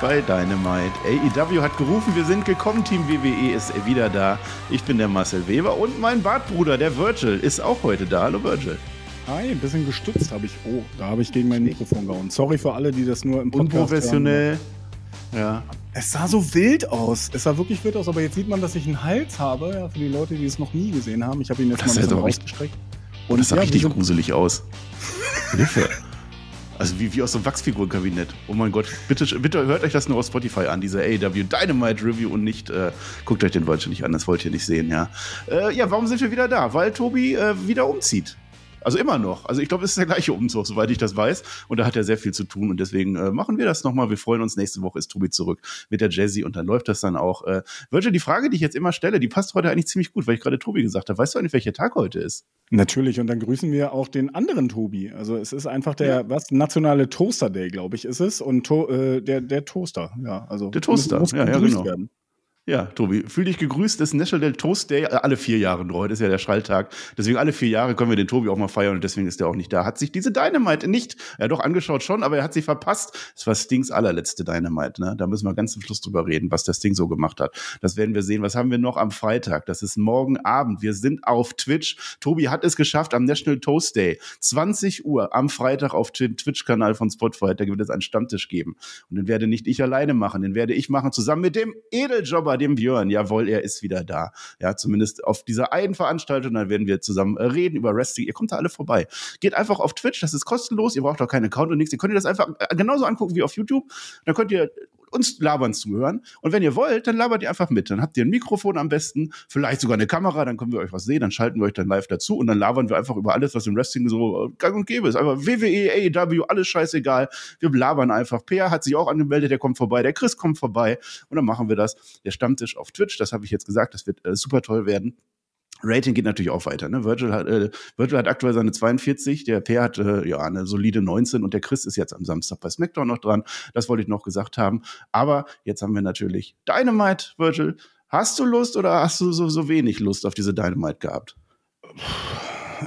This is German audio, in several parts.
bei Dynamite. AEW hat gerufen, wir sind gekommen. Team WWE ist wieder da. Ich bin der Marcel Weber und mein Bartbruder, der Virgil, ist auch heute da. Hallo Virgil. Hi, ein bisschen gestützt habe ich. Oh, da habe ich gegen mein Mikrofon gehauen. Sorry für alle, die das nur im Podcast Unprofessionell. Hören. Ja. Es sah so wild aus. Es sah wirklich wild aus, aber jetzt sieht man, dass ich einen Hals habe. Ja, für die Leute, die es noch nie gesehen haben. Ich habe ihn jetzt das mal ein bisschen rausgestreckt. Und das sah ja, richtig gruselig aus. Hilfe. Also wie, wie aus so einem Wachsfigurenkabinett. Oh mein Gott, bitte, bitte hört euch das nur auf Spotify an, diese AEW Dynamite Review und nicht, äh, guckt euch den Wolche nicht an, das wollt ihr nicht sehen, ja. Äh, ja, warum sind wir wieder da? Weil Tobi äh, wieder umzieht. Also immer noch. Also ich glaube, es ist der gleiche Umzug, soweit ich das weiß. Und da hat er sehr viel zu tun. Und deswegen äh, machen wir das nochmal. Wir freuen uns. Nächste Woche ist Tobi zurück mit der Jazzy und dann läuft das dann auch. Äh, Virgil, die Frage, die ich jetzt immer stelle, die passt heute eigentlich ziemlich gut, weil ich gerade Tobi gesagt habe. Weißt du eigentlich, welcher Tag heute ist? Natürlich. Und dann grüßen wir auch den anderen Tobi. Also es ist einfach der, ja. was, nationale Toaster Day, glaube ich, ist es. Und to äh, der, der Toaster, ja. Also der Toaster, muss, muss ja, ja, genau. Werden. Ja, Tobi, fühl dich gegrüßt. Das ist National Toast Day äh, alle vier Jahre nur. Heute ist ja der Schalltag. Deswegen alle vier Jahre können wir den Tobi auch mal feiern und deswegen ist er auch nicht da. Hat sich diese Dynamite nicht, ja doch angeschaut schon, aber er hat sie verpasst. Das war Stings allerletzte Dynamite. Ne? Da müssen wir ganz zum Schluss drüber reden, was der Sting so gemacht hat. Das werden wir sehen. Was haben wir noch am Freitag? Das ist morgen Abend. Wir sind auf Twitch. Tobi hat es geschafft am National Toast Day. 20 Uhr am Freitag auf dem Twitch-Kanal von Spotify. Da wird es einen Stammtisch geben. Und den werde nicht ich alleine machen. Den werde ich machen zusammen mit dem Edeljobber, dem Björn. Jawohl, er ist wieder da. Ja, zumindest auf dieser einen Veranstaltung. Dann werden wir zusammen äh, reden über Wrestling. Ihr kommt da alle vorbei. Geht einfach auf Twitch, das ist kostenlos. Ihr braucht auch keinen Account und nichts. Ihr könnt ihr das einfach äh, genauso angucken wie auf YouTube. Dann könnt ihr uns labern zuhören. Und wenn ihr wollt, dann labert ihr einfach mit. Dann habt ihr ein Mikrofon am besten, vielleicht sogar eine Kamera, dann können wir euch was sehen, dann schalten wir euch dann live dazu und dann labern wir einfach über alles, was im Wrestling so äh, gang und gäbe ist. Einfach WWE, AEW, alles scheißegal. Wir labern einfach. Peer hat sich auch angemeldet, der kommt vorbei, der Chris kommt vorbei und dann machen wir das. Der Stammtisch auf Twitch, das habe ich jetzt gesagt, das wird äh, super toll werden. Rating geht natürlich auch weiter. Ne? Virgil, hat, äh, Virgil hat aktuell seine 42, der Per hat äh, ja eine solide 19 und der Chris ist jetzt am Samstag bei SmackDown noch dran. Das wollte ich noch gesagt haben. Aber jetzt haben wir natürlich Dynamite, Virgil. Hast du Lust oder hast du so, so wenig Lust auf diese Dynamite gehabt?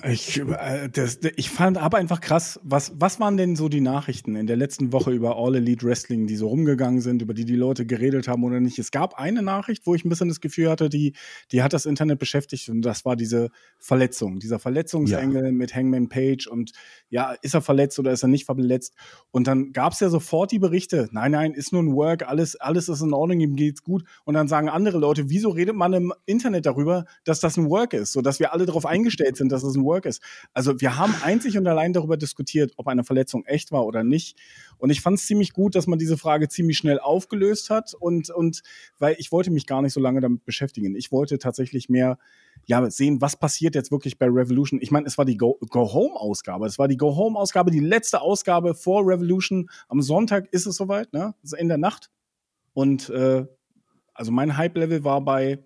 Ich, äh, das, ich fand aber einfach krass, was, was waren denn so die Nachrichten in der letzten Woche über All Elite Wrestling, die so rumgegangen sind, über die die Leute geredet haben oder nicht? Es gab eine Nachricht, wo ich ein bisschen das Gefühl hatte, die, die hat das Internet beschäftigt und das war diese Verletzung, dieser Verletzungsengel ja. mit Hangman Page und ja, ist er verletzt oder ist er nicht verletzt? Und dann gab es ja sofort die Berichte, nein, nein, ist nur ein Work, alles, alles ist in Ordnung, ihm geht's gut. Und dann sagen andere Leute, wieso redet man im Internet darüber, dass das ein Work ist, sodass wir alle darauf eingestellt sind, dass es ein Work ist. Also wir haben einzig und allein darüber diskutiert, ob eine Verletzung echt war oder nicht. Und ich fand es ziemlich gut, dass man diese Frage ziemlich schnell aufgelöst hat und, und weil ich wollte mich gar nicht so lange damit beschäftigen. Ich wollte tatsächlich mehr ja, sehen, was passiert jetzt wirklich bei Revolution. Ich meine, es war die Go-Home-Ausgabe. es war die Go-Home-Ausgabe, die letzte Ausgabe vor Revolution. Am Sonntag ist es soweit, ne? In der Nacht. Und äh, also mein Hype-Level war bei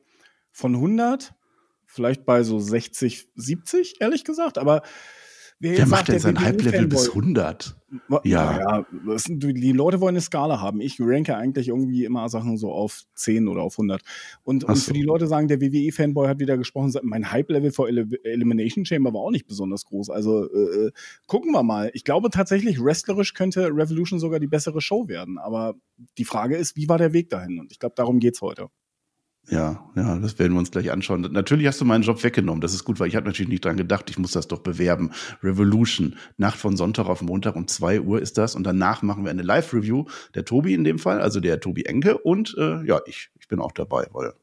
von 100 vielleicht bei so 60, 70, ehrlich gesagt. Aber Wer, Wer macht denn sein Hype-Level bis 100? Ja. ja sind, die Leute wollen eine Skala haben. Ich ranke eigentlich irgendwie immer Sachen so auf 10 oder auf 100. Und, und für die Leute sagen, der WWE-Fanboy hat wieder gesprochen, mein Hype-Level vor Ele Elimination Chamber war auch nicht besonders groß. Also äh, äh, gucken wir mal. Ich glaube tatsächlich, wrestlerisch könnte Revolution sogar die bessere Show werden. Aber die Frage ist, wie war der Weg dahin? Und ich glaube, darum geht es heute. Ja, ja, das werden wir uns gleich anschauen. Natürlich hast du meinen Job weggenommen. Das ist gut, weil ich habe natürlich nicht dran gedacht, ich muss das doch bewerben. Revolution, Nacht von Sonntag auf Montag um zwei Uhr ist das. Und danach machen wir eine Live-Review. Der Tobi in dem Fall, also der Tobi Enke. Und äh, ja, ich, ich bin auch dabei, weil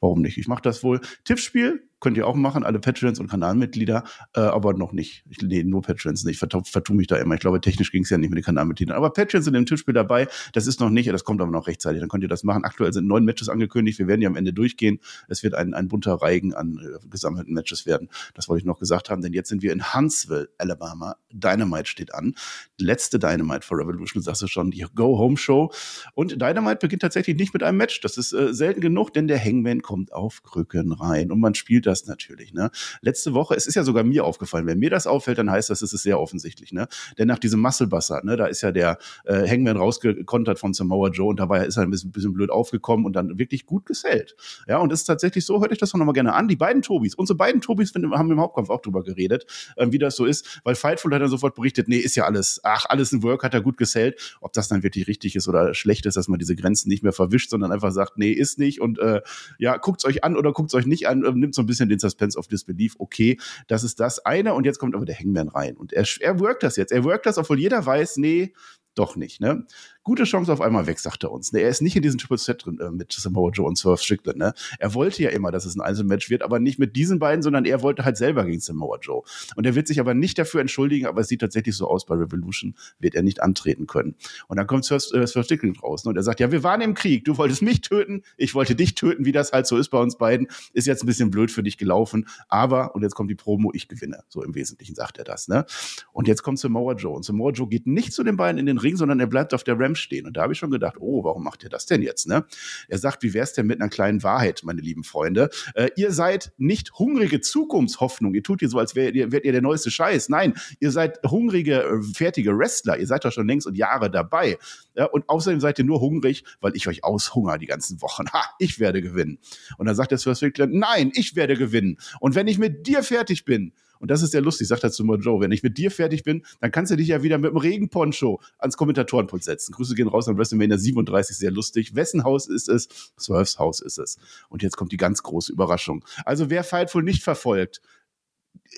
warum nicht? Ich mache das wohl. Tippspiel könnt ihr auch machen, alle Patreons und Kanalmitglieder, äh, aber noch nicht. Ich, nee, nur Patreons nicht. Vertue vertu mich da immer. Ich glaube, technisch ging es ja nicht mit den Kanalmitgliedern. Aber Patreons sind im Tippspiel dabei. Das ist noch nicht, das kommt aber noch rechtzeitig. Dann könnt ihr das machen. Aktuell sind neun Matches angekündigt. Wir werden die am Ende durchgehen. Es wird ein, ein bunter Reigen an äh, gesammelten Matches werden. Das wollte ich noch gesagt haben, denn jetzt sind wir in Huntsville, Alabama. Dynamite steht an. Letzte Dynamite for Revolution, sagst du schon, die Go-Home-Show. Und Dynamite beginnt tatsächlich nicht mit einem Match. Das ist äh, selten genug, denn der Hangman kommt auf Krücken rein und man spielt das natürlich. Ne? Letzte Woche, es ist ja sogar mir aufgefallen, wenn mir das auffällt, dann heißt das, es ist sehr offensichtlich. Ne? Denn nach diesem Musclebuster, ne, da ist ja der äh, Hangman rausgekontert von Samoa Joe und dabei ist er ein bisschen, bisschen blöd aufgekommen und dann wirklich gut gesellt. Ja, und es ist tatsächlich so, hört euch das doch nochmal gerne an. Die beiden Tobis, unsere beiden Tobis haben im Hauptkampf auch drüber geredet, äh, wie das so ist, weil Fightful hat dann sofort berichtet, nee, ist ja alles, ach, alles ein Work, hat er gut gesellt. Ob das dann wirklich richtig ist oder schlecht ist, dass man diese Grenzen nicht mehr verwischt, sondern einfach sagt, nee, ist nicht und äh, ja, guckt's euch an oder guckt's euch nicht an, äh, nimmt so ein bisschen den Suspense of Disbelief. Okay, das ist das eine und jetzt kommt aber der Hangman rein und er, er workt das jetzt. Er workt das, obwohl jeder weiß, nee, doch nicht. Ne? Gute Chance auf einmal weg, sagt er uns. Ne? Er ist nicht in diesem Triple Set drin äh, mit Samoa Joe und Swerve Strickland. Ne? Er wollte ja immer, dass es ein Einzelmatch wird, aber nicht mit diesen beiden, sondern er wollte halt selber gegen Samoa Joe. Und er wird sich aber nicht dafür entschuldigen, aber es sieht tatsächlich so aus, bei Revolution wird er nicht antreten können. Und dann kommt Swerve, äh, Strickland raus ne? und er sagt, ja, wir waren im Krieg, du wolltest mich töten, ich wollte dich töten, wie das halt so ist bei uns beiden. Ist jetzt ein bisschen blöd für dich gelaufen, aber, und jetzt kommt die Promo, ich gewinne. So im Wesentlichen sagt er das. Ne? Und jetzt kommt Samoa Joe. Und Samoa Joe geht nicht zu den beiden in den Ring, sondern er bleibt auf der Ramp stehen. Und da habe ich schon gedacht, oh, warum macht ihr das denn jetzt? Ne? Er sagt, wie wär's denn mit einer kleinen Wahrheit, meine lieben Freunde? Äh, ihr seid nicht hungrige Zukunftshoffnung. Ihr tut hier so, als wärt ihr, wärt ihr der neueste Scheiß. Nein, ihr seid hungrige, äh, fertige Wrestler. Ihr seid doch schon längst und Jahre dabei. Ja, und außerdem seid ihr nur hungrig, weil ich euch aushunger die ganzen Wochen. Ha, ich werde gewinnen. Und dann sagt der Sir Strickland, nein, ich werde gewinnen. Und wenn ich mit dir fertig bin, und das ist ja lustig, sagt er zu Joe, wenn ich mit dir fertig bin, dann kannst du dich ja wieder mit dem Regenponcho ans Kommentatorenpult setzen. Grüße gehen raus an WrestleMania 37, sehr lustig. Wessen Haus ist es? Swerves Haus ist es. Und jetzt kommt die ganz große Überraschung. Also wer Fightful nicht verfolgt,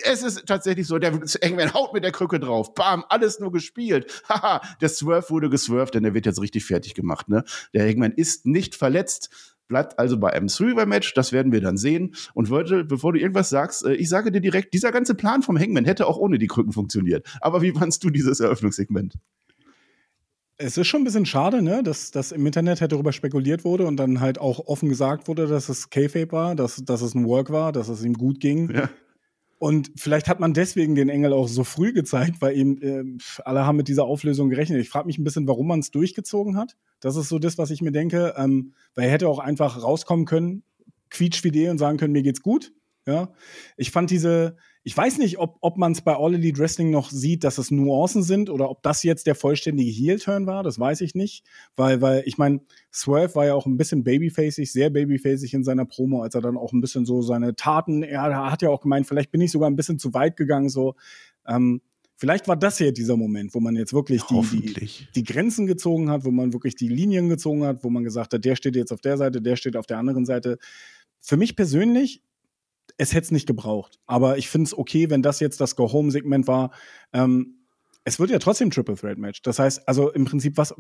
es ist tatsächlich so, der Engman haut mit der Krücke drauf. Bam, alles nur gespielt. Haha, der Swerve wurde geswerved, denn er wird jetzt richtig fertig gemacht. Ne? Der Hangman ist nicht verletzt. Bleibt also bei einem Three-Way-Match, das werden wir dann sehen. Und Virgil, bevor du irgendwas sagst, äh, ich sage dir direkt, dieser ganze Plan vom Hangman hätte auch ohne die Krücken funktioniert. Aber wie fandst du dieses Eröffnungssegment? Es ist schon ein bisschen schade, ne, dass, dass im Internet halt darüber spekuliert wurde und dann halt auch offen gesagt wurde, dass es K-Fape war, dass, dass es ein Work war, dass es ihm gut ging. Ja. Und vielleicht hat man deswegen den Engel auch so früh gezeigt, weil eben äh, alle haben mit dieser Auflösung gerechnet. Ich frage mich ein bisschen, warum man es durchgezogen hat. Das ist so das, was ich mir denke. Ähm, weil er hätte auch einfach rauskommen können, quietschfidel und sagen können, mir geht's gut. Ja, ich fand diese, ich weiß nicht, ob, ob man es bei All Elite Wrestling noch sieht, dass es Nuancen sind oder ob das jetzt der vollständige Heel-Turn war, das weiß ich nicht. Weil, weil ich meine, Swerve war ja auch ein bisschen babyfacig, sehr babyfacig in seiner Promo, als er dann auch ein bisschen so seine Taten, er hat ja auch gemeint, vielleicht bin ich sogar ein bisschen zu weit gegangen, so. Ähm, vielleicht war das hier dieser Moment, wo man jetzt wirklich die, die, die, Grenzen gezogen hat, wo man wirklich die Linien gezogen hat, wo man gesagt hat, der steht jetzt auf der Seite, der steht auf der anderen Seite. Für mich persönlich es hätte es nicht gebraucht. Aber ich finde es okay, wenn das jetzt das Go-Home-Segment war. Ähm, es wird ja trotzdem Triple Threat Match. Das heißt, also im Prinzip, was,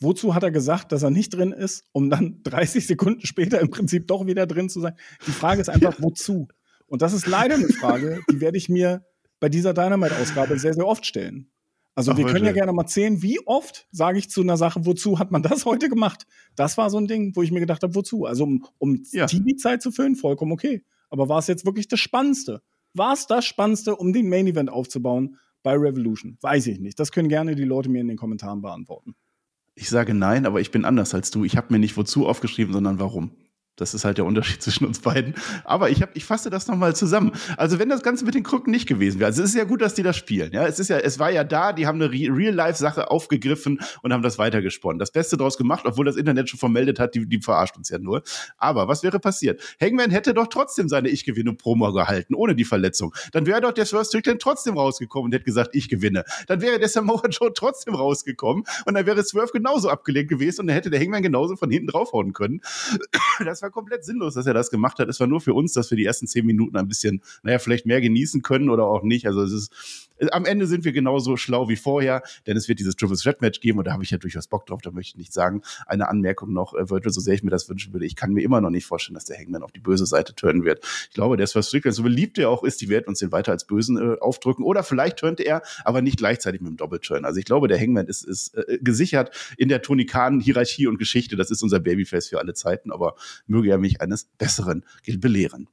wozu hat er gesagt, dass er nicht drin ist, um dann 30 Sekunden später im Prinzip doch wieder drin zu sein? Die Frage ist einfach, wozu? Und das ist leider eine Frage, die werde ich mir bei dieser Dynamite-Ausgabe sehr, sehr oft stellen. Also Ach, wir können ja gerne mal zählen, wie oft sage ich zu einer Sache, wozu hat man das heute gemacht? Das war so ein Ding, wo ich mir gedacht habe, wozu? Also um, um ja. TV-Zeit zu füllen, vollkommen okay. Aber war es jetzt wirklich das Spannendste? War es das Spannendste, um den Main Event aufzubauen bei Revolution? Weiß ich nicht. Das können gerne die Leute mir in den Kommentaren beantworten. Ich sage nein, aber ich bin anders als du. Ich habe mir nicht wozu aufgeschrieben, sondern warum. Das ist halt der Unterschied zwischen uns beiden. Aber ich, hab, ich fasse das nochmal zusammen. Also wenn das Ganze mit den Krücken nicht gewesen wäre, also es ist ja gut, dass die das spielen. Ja, es ist ja, es war ja da, die haben eine Real-Life-Sache aufgegriffen und haben das weitergesponnen. Das Beste draus gemacht, obwohl das Internet schon vermeldet hat, die, die verarscht uns ja nur. Aber was wäre passiert? Hangman hätte doch trotzdem seine Ich gewinne Promo gehalten, ohne die Verletzung. Dann wäre doch der Swerve Strickland trotzdem rausgekommen und hätte gesagt, ich gewinne. Dann wäre der Samoa Joe trotzdem rausgekommen und dann wäre Swerve genauso abgelehnt gewesen und dann hätte der Hangman genauso von hinten draufhauen können. Das war war komplett sinnlos, dass er das gemacht hat. Es war nur für uns, dass wir die ersten zehn Minuten ein bisschen, naja, vielleicht mehr genießen können oder auch nicht. Also es ist, am Ende sind wir genauso schlau wie vorher, denn es wird dieses Triple Threat Match geben und da habe ich ja durchaus Bock drauf, da möchte ich nicht sagen. Eine Anmerkung noch, äh, Virgil, so sehr ich mir das wünschen würde, ich kann mir immer noch nicht vorstellen, dass der Hangman auf die böse Seite turnen wird. Ich glaube, der ist was Strickland, so beliebt er auch ist, die werden uns den weiter als Bösen äh, aufdrücken oder vielleicht turnt er, aber nicht gleichzeitig mit dem Doppelturn. Also ich glaube, der Hangman ist, ist äh, gesichert in der Tony Khan Hierarchie und Geschichte. Das ist unser Babyface für alle Zeiten, aber möge er mich eines Besseren belehren.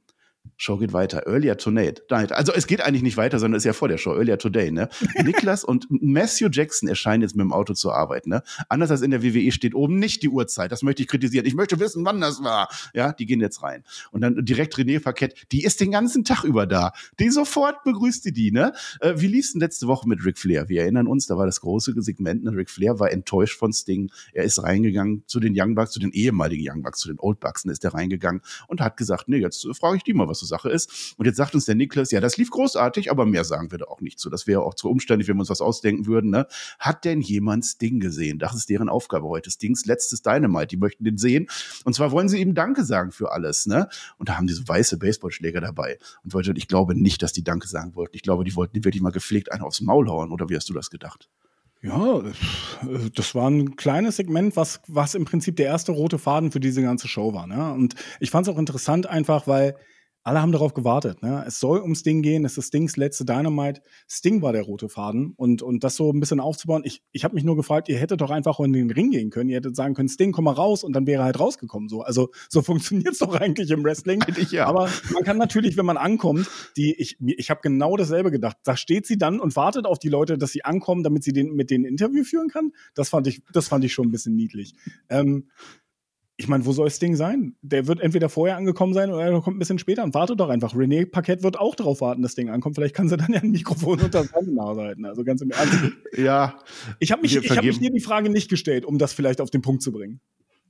Show geht weiter. Earlier Tonight. Also es geht eigentlich nicht weiter, sondern es ist ja vor der Show. Earlier Today, ne? Niklas und Matthew Jackson erscheinen jetzt mit dem Auto zur Arbeit, ne? Anders als in der WWE steht oben nicht die Uhrzeit. Das möchte ich kritisieren. Ich möchte wissen, wann das war. Ja, die gehen jetzt rein. Und dann direkt René Paquette, die ist den ganzen Tag über da. Die sofort begrüßt die, die ne? Äh, wie lief's denn letzte Woche mit Ric Flair? Wir erinnern uns, da war das große Segment, ne? Ric Flair war enttäuscht von Sting. Er ist reingegangen zu den Young Bucks, zu den ehemaligen Young Bucks, zu den Old Bucks, und ist er reingegangen und hat gesagt, nee, jetzt frage ich die mal, was so Sache ist. Und jetzt sagt uns der Niklas, ja, das lief großartig, aber mehr sagen wir da auch nicht zu. Das wäre auch zu umständlich, wenn wir uns was ausdenken würden. Ne? Hat denn jemand Sting gesehen? Das ist deren Aufgabe heute. Stings letztes Dynamite. Die möchten den sehen. Und zwar wollen sie ihm Danke sagen für alles. Ne? Und da haben die so weiße Baseballschläger dabei. Und wollte, ich glaube nicht, dass die Danke sagen wollten. Ich glaube, die wollten wirklich mal gepflegt einen aufs Maul hauen. Oder wie hast du das gedacht? Ja, das war ein kleines Segment, was, was im Prinzip der erste rote Faden für diese ganze Show war. Ne? Und ich fand es auch interessant einfach, weil alle haben darauf gewartet. Ne? Es soll um Sting gehen, es ist Stings letzte Dynamite. Sting war der rote Faden und, und das so ein bisschen aufzubauen. Ich, ich habe mich nur gefragt, ihr hättet doch einfach in den Ring gehen können. Ihr hättet sagen können, Sting, komm mal raus und dann wäre er halt rausgekommen. So. Also so funktioniert es doch eigentlich im Wrestling. Eigentlich ja. Aber man kann natürlich, wenn man ankommt, die, ich, ich habe genau dasselbe gedacht. Da steht sie dann und wartet auf die Leute, dass sie ankommen, damit sie den, mit denen Interview führen kann. Das fand ich, das fand ich schon ein bisschen niedlich. Ähm, ich meine, wo soll das Ding sein? Der wird entweder vorher angekommen sein oder er kommt ein bisschen später und wartet doch einfach. René Paquette wird auch darauf warten, dass das Ding ankommt. Vielleicht kann sie dann ja ein Mikrofon unter seine Nase halten. Also ganz im Ernst. Ja. Ich habe mich, hab mich hier die Frage nicht gestellt, um das vielleicht auf den Punkt zu bringen.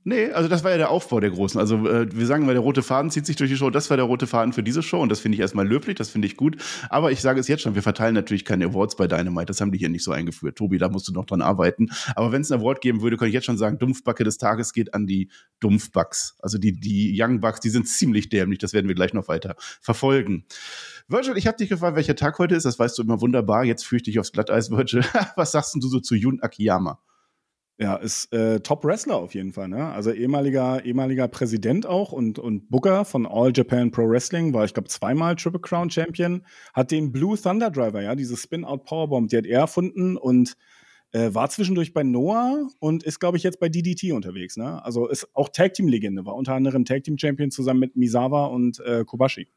Nee, also das war ja der Aufbau der Großen. Also äh, wir sagen mal, der rote Faden zieht sich durch die Show. Das war der rote Faden für diese Show und das finde ich erstmal löblich, das finde ich gut. Aber ich sage es jetzt schon, wir verteilen natürlich keine Awards bei Dynamite. Das haben die hier nicht so eingeführt. Tobi, da musst du noch dran arbeiten. Aber wenn es ein Award geben würde, kann ich jetzt schon sagen, Dumpfbacke des Tages geht an die Dumpfbucks. Also die, die Young Bucks, die sind ziemlich dämlich. Das werden wir gleich noch weiter verfolgen. Virgil, ich habe dich gefragt, welcher Tag heute ist. Das weißt du immer wunderbar. Jetzt führe ich dich aufs Glatteis, Virgil. Was sagst du so zu Jun Akiyama? Ja, ist äh, Top-Wrestler auf jeden Fall. Ne? Also ehemaliger, ehemaliger Präsident auch und, und Booker von All Japan Pro Wrestling, war ich glaube zweimal Triple Crown Champion, hat den Blue Thunder Driver, ja, diese Spin-Out Powerbomb, die hat er erfunden und äh, war zwischendurch bei Noah und ist glaube ich jetzt bei DDT unterwegs. Ne? Also ist auch Tag Team Legende, war unter anderem Tag Team Champion zusammen mit Misawa und äh, Kobashi.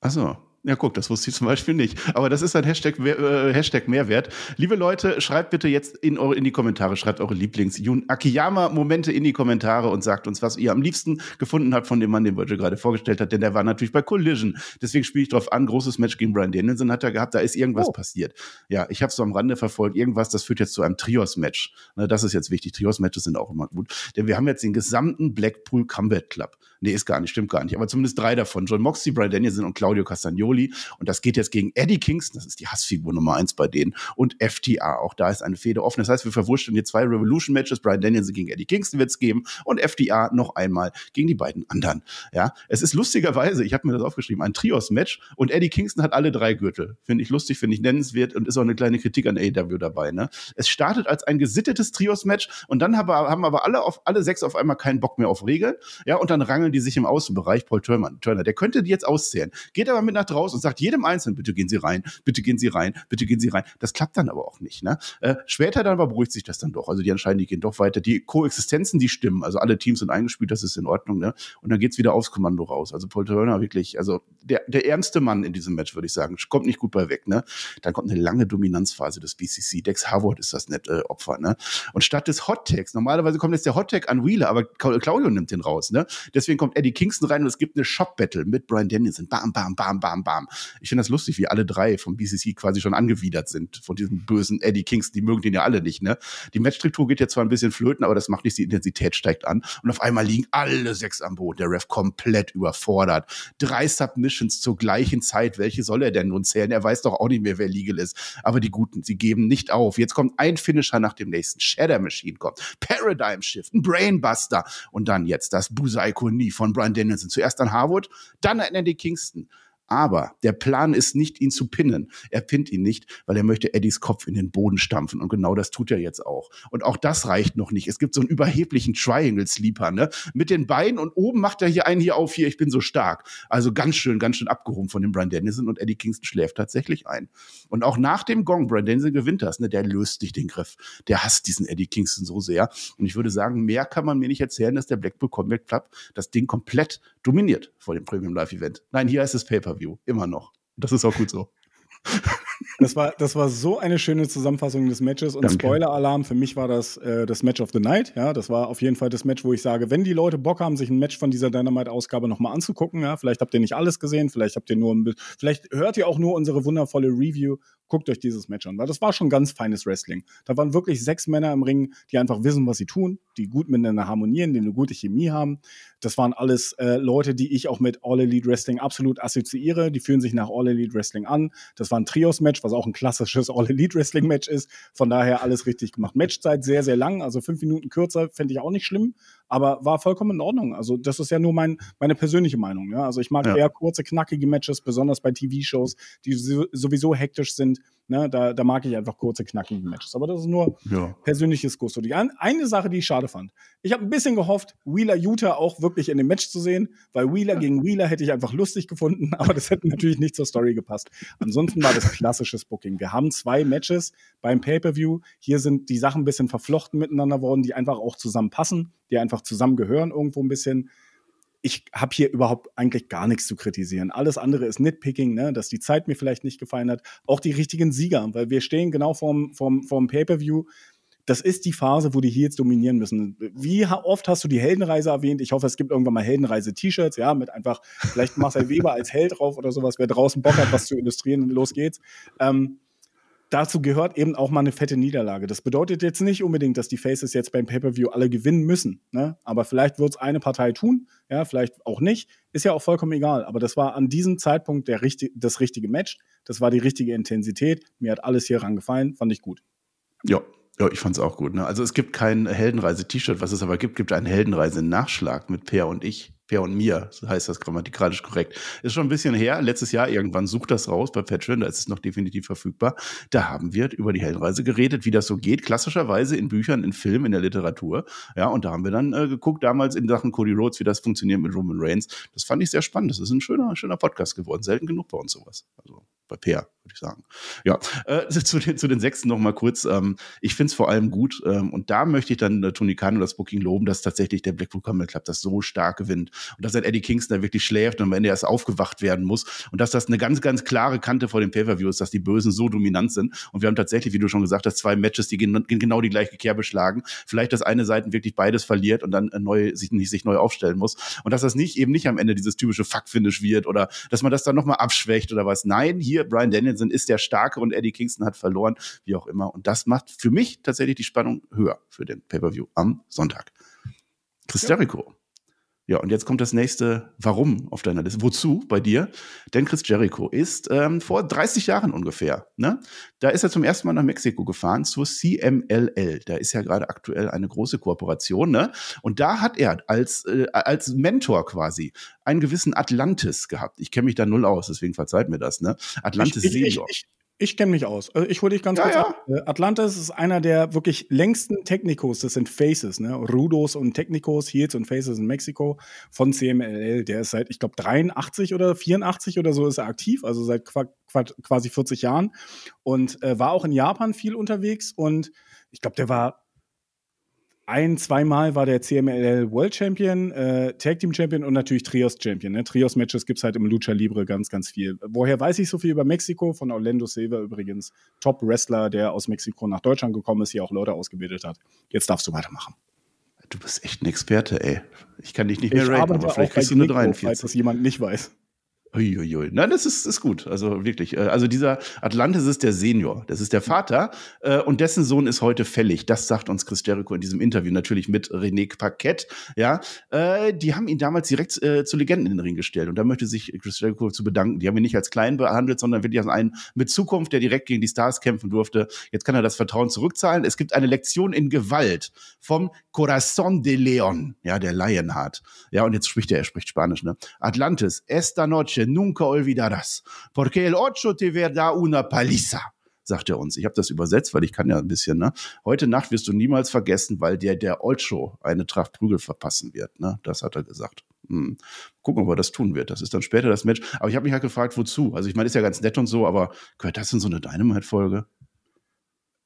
Achso, ja, guck, das wusste ich zum Beispiel nicht. Aber das ist ein Hashtag, äh, Hashtag Mehrwert. Liebe Leute, schreibt bitte jetzt in, eure, in die Kommentare, schreibt eure Lieblings-Jun Akiyama-Momente in die Kommentare und sagt uns, was ihr am liebsten gefunden habt von dem Mann, den Virgil gerade vorgestellt hat, denn der war natürlich bei Collision. Deswegen spiele ich drauf an, großes Match gegen Brian Danielson hat er gehabt, da ist irgendwas oh. passiert. Ja, ich habe so am Rande verfolgt, irgendwas, das führt jetzt zu einem Trios-Match. Das ist jetzt wichtig. Trios-Matches sind auch immer gut. Denn wir haben jetzt den gesamten Blackpool Combat Club. Nee, ist gar nicht, stimmt gar nicht. Aber zumindest drei davon. John Moxley, Brian Danielson und Claudio Castagnoli. Und das geht jetzt gegen Eddie Kingston, das ist die Hassfigur Nummer eins bei denen. Und FTA, auch da ist eine Fehde offen. Das heißt, wir verwurschen hier zwei Revolution-Matches. Brian Danielson gegen Eddie Kingston wird es geben. Und FTA noch einmal gegen die beiden anderen. Ja, es ist lustigerweise, ich habe mir das aufgeschrieben, ein Trios-Match. Und Eddie Kingston hat alle drei Gürtel. Finde ich lustig, finde ich nennenswert und ist auch eine kleine Kritik an AEW dabei. Ne? Es startet als ein gesittetes Trios-Match und dann haben, haben aber alle, auf, alle sechs auf einmal keinen Bock mehr auf Regeln. Ja, und dann rangeln die sich im Außenbereich. Paul Turner der könnte die jetzt auszählen. Geht aber mit nach draußen und sagt jedem Einzelnen, bitte gehen Sie rein, bitte gehen Sie rein, bitte gehen Sie rein. Das klappt dann aber auch nicht. Ne? Äh, später dann aber beruhigt sich das dann doch. Also die entscheiden, die gehen doch weiter. Die Koexistenzen, die stimmen. Also alle Teams sind eingespielt, das ist in Ordnung. Ne? Und dann geht's wieder aufs Kommando raus. Also Paul Turner wirklich, also der, der ärmste Mann in diesem Match, würde ich sagen. Kommt nicht gut bei weg. Ne? Dann kommt eine lange Dominanzphase des BCC. Dex Harvard ist das nette äh, Opfer. Ne? Und statt des Hot Tags, normalerweise kommt jetzt der Hot Tag an Wheeler, aber Claudio nimmt den raus. Ne? Deswegen kommt Eddie Kingston rein und es gibt eine Shop-Battle mit Brian Danielson. Bam, bam, bam, bam, bam Alarm. Ich finde das lustig, wie alle drei vom BCC quasi schon angewidert sind von diesem bösen Eddie Kingston. Die mögen den ja alle nicht, ne? Die Matchstruktur geht ja zwar ein bisschen flöten, aber das macht nichts, die Intensität steigt an. Und auf einmal liegen alle sechs am Boot. Der Ref komplett überfordert. Drei Submissions zur gleichen Zeit. Welche soll er denn nun zählen? Er weiß doch auch nicht mehr, wer legal ist. Aber die Guten, sie geben nicht auf. Jetzt kommt ein Finisher nach dem nächsten. Shadow Machine kommt. Paradigm Shift, ein Brainbuster. Und dann jetzt das Busaiko Nie von Brian Danielson. Zuerst an Harwood, dann an Andy Kingston. Aber der Plan ist nicht, ihn zu pinnen. Er pinnt ihn nicht, weil er möchte Eddies Kopf in den Boden stampfen. Und genau das tut er jetzt auch. Und auch das reicht noch nicht. Es gibt so einen überheblichen Triangle-Sleeper, ne? Mit den Beinen und oben macht er hier einen hier auf, hier, ich bin so stark. Also ganz schön, ganz schön abgehoben von dem Brian Dennison und Eddie Kingston schläft tatsächlich ein. Und auch nach dem Gong, Brian Dennison gewinnt das, ne? Der löst sich den Griff. Der hasst diesen Eddie Kingston so sehr. Und ich würde sagen, mehr kann man mir nicht erzählen, dass der Blackpool Combat Club das Ding komplett dominiert vor dem Premium Live Event. Nein, hier ist es Paper Pay-Per-View. Immer noch. Das ist auch gut so. Das war, das war so eine schöne Zusammenfassung des Matches und Spoiler-Alarm. Für mich war das äh, das Match of the Night. Ja, das war auf jeden Fall das Match, wo ich sage, wenn die Leute Bock haben, sich ein Match von dieser Dynamite-Ausgabe nochmal anzugucken, ja, vielleicht habt ihr nicht alles gesehen, vielleicht habt ihr nur, ein vielleicht hört ihr auch nur unsere wundervolle Review guckt euch dieses Match an, weil das war schon ganz feines Wrestling. Da waren wirklich sechs Männer im Ring, die einfach wissen, was sie tun, die gut miteinander harmonieren, die eine gute Chemie haben. Das waren alles äh, Leute, die ich auch mit All Elite Wrestling absolut assoziiere. Die fühlen sich nach All Elite Wrestling an. Das war ein Trios-Match, was auch ein klassisches All Elite Wrestling-Match ist. Von daher alles richtig gemacht. Matchzeit sehr, sehr lang, also fünf Minuten kürzer, fände ich auch nicht schlimm aber war vollkommen in Ordnung. Also das ist ja nur mein, meine persönliche Meinung. Ja? Also ich mag ja. eher kurze, knackige Matches, besonders bei TV-Shows, die sowieso hektisch sind. Ne? Da, da mag ich einfach kurze, knackige Matches. Aber das ist nur ja. persönliches Gusto. Die eine Sache, die ich schade fand. Ich habe ein bisschen gehofft, Wheeler Utah auch wirklich in dem Match zu sehen, weil Wheeler gegen Wheeler hätte ich einfach lustig gefunden, aber das hätte natürlich nicht zur Story gepasst. Ansonsten war das klassisches Booking. Wir haben zwei Matches beim Pay-Per-View. Hier sind die Sachen ein bisschen verflochten miteinander worden, die einfach auch zusammenpassen, die einfach zusammengehören irgendwo ein bisschen. Ich habe hier überhaupt eigentlich gar nichts zu kritisieren. Alles andere ist Nitpicking, ne? dass die Zeit mir vielleicht nicht gefallen hat. Auch die richtigen Sieger, weil wir stehen genau vorm, vorm, vorm Pay-Per-View das ist die Phase, wo die hier jetzt dominieren müssen. Wie oft hast du die Heldenreise erwähnt? Ich hoffe, es gibt irgendwann mal Heldenreise-T-Shirts, ja, mit einfach vielleicht Marcel Weber als Held drauf oder sowas. Wer draußen Bock hat, was zu illustrieren, los geht's. Ähm, dazu gehört eben auch mal eine fette Niederlage. Das bedeutet jetzt nicht unbedingt, dass die Faces jetzt beim Pay-Per-View alle gewinnen müssen. Ne? Aber vielleicht wird es eine Partei tun, ja, vielleicht auch nicht. Ist ja auch vollkommen egal. Aber das war an diesem Zeitpunkt der richtig, das richtige Match. Das war die richtige Intensität. Mir hat alles hier gefallen, fand ich gut. Ja, ja, ich fand's auch gut. Ne? Also es gibt kein Heldenreise-T-Shirt, was es aber gibt, gibt einen Heldenreise-Nachschlag mit Per und ich. Per und mir, so heißt das grammatikalisch korrekt. Ist schon ein bisschen her, letztes Jahr irgendwann, sucht das raus bei Patreon, da ist es noch definitiv verfügbar. Da haben wir über die Heldenreise geredet, wie das so geht, klassischerweise in Büchern, in Filmen, in der Literatur. Ja, und da haben wir dann äh, geguckt, damals in Sachen Cody Rhodes, wie das funktioniert mit Roman Reigns. Das fand ich sehr spannend. Das ist ein schöner, schöner Podcast geworden. Selten genug bei uns sowas. Also bei Peer, würde ich sagen. Ja, äh, zu, den, zu den Sechsten noch mal kurz. Ähm, ich finde es vor allem gut ähm, und da möchte ich dann äh, Tony Khan und das Booking loben, dass tatsächlich der Blackpool Combat Club das so stark gewinnt und dass dann Eddie Kingston da wirklich schläft und am Ende erst aufgewacht werden muss und dass das eine ganz, ganz klare Kante vor dem Pay-Per-View ist, dass die Bösen so dominant sind und wir haben tatsächlich, wie du schon gesagt hast, zwei Matches, die gen genau die gleiche Kerbe schlagen. Vielleicht, dass eine Seite wirklich beides verliert und dann äh, neu, sich, nicht, sich neu aufstellen muss und dass das nicht eben nicht am Ende dieses typische Fuck-Finish wird oder dass man das dann nochmal abschwächt oder was. Nein, hier Brian Danielson ist der Starke und Eddie Kingston hat verloren, wie auch immer. Und das macht für mich tatsächlich die Spannung höher für den Pay-Per-View am Sonntag. Chris ja. Jericho. Ja, und jetzt kommt das nächste Warum auf deiner Liste. Wozu bei dir? Denn Chris Jericho ist ähm, vor 30 Jahren ungefähr, ne? Da ist er zum ersten Mal nach Mexiko gefahren zur CMLL. Da ist ja gerade aktuell eine große Kooperation, ne? Und da hat er als, äh, als Mentor quasi einen gewissen Atlantis gehabt. Ich kenne mich da null aus, deswegen verzeiht mir das, ne? Atlantis ich, ich, Senior. Ich, ich kenne mich aus. Also ich hole dich ganz ja, kurz ja. ab. Äh, Atlantis ist einer der wirklich längsten Technikos. Das sind Faces, ne? Rudos und Technikos, Heels und Faces in Mexiko von CMLL. Der ist seit, ich glaube, 83 oder 84 oder so ist er aktiv, also seit quasi 40 Jahren. Und äh, war auch in Japan viel unterwegs. Und ich glaube, der war ein, zweimal war der CMLL World Champion, äh, Tag Team Champion und natürlich Trios Champion. Ne? Trios-Matches gibt es halt im Lucha Libre ganz, ganz viel. Woher weiß ich so viel über Mexiko? Von Orlando Silva übrigens. Top-Wrestler, der aus Mexiko nach Deutschland gekommen ist, hier auch Leute ausgebildet hat. Jetzt darfst du weitermachen. Du bist echt ein Experte, ey. Ich kann dich nicht mehr raten, aber vielleicht kriegst du eine 43. Falls das jemand nicht weiß. Uiuiui. Nein, das ist, ist gut. Also wirklich. Äh, also dieser Atlantis ist der Senior. Das ist der Vater. Äh, und dessen Sohn ist heute fällig. Das sagt uns Chris Jericho in diesem Interview. Natürlich mit René Paquette. Ja. Äh, die haben ihn damals direkt zu Legenden in den Ring gestellt. Und da möchte sich Chris Jericho zu bedanken. Die haben ihn nicht als klein behandelt, sondern wirklich als einen mit Zukunft, der direkt gegen die Stars kämpfen durfte. Jetzt kann er das Vertrauen zurückzahlen. Es gibt eine Lektion in Gewalt vom Corazon de Leon. Ja, der Lionheart. Ja, und jetzt spricht er, er spricht Spanisch, ne? Atlantis, esta noche nunca olvidarás, porque el ocho te verá una paliza sagt er uns. Ich habe das übersetzt, weil ich kann ja ein bisschen. Ne? Heute Nacht wirst du niemals vergessen, weil der der Olcho eine Tracht Prügel verpassen wird. Ne? Das hat er gesagt. Hm. Gucken, ob er das tun wird. Das ist dann später das Match. Aber ich habe mich halt gefragt, wozu. Also ich meine, ist ja ganz nett und so, aber gehört das in so eine Dynamite-Folge?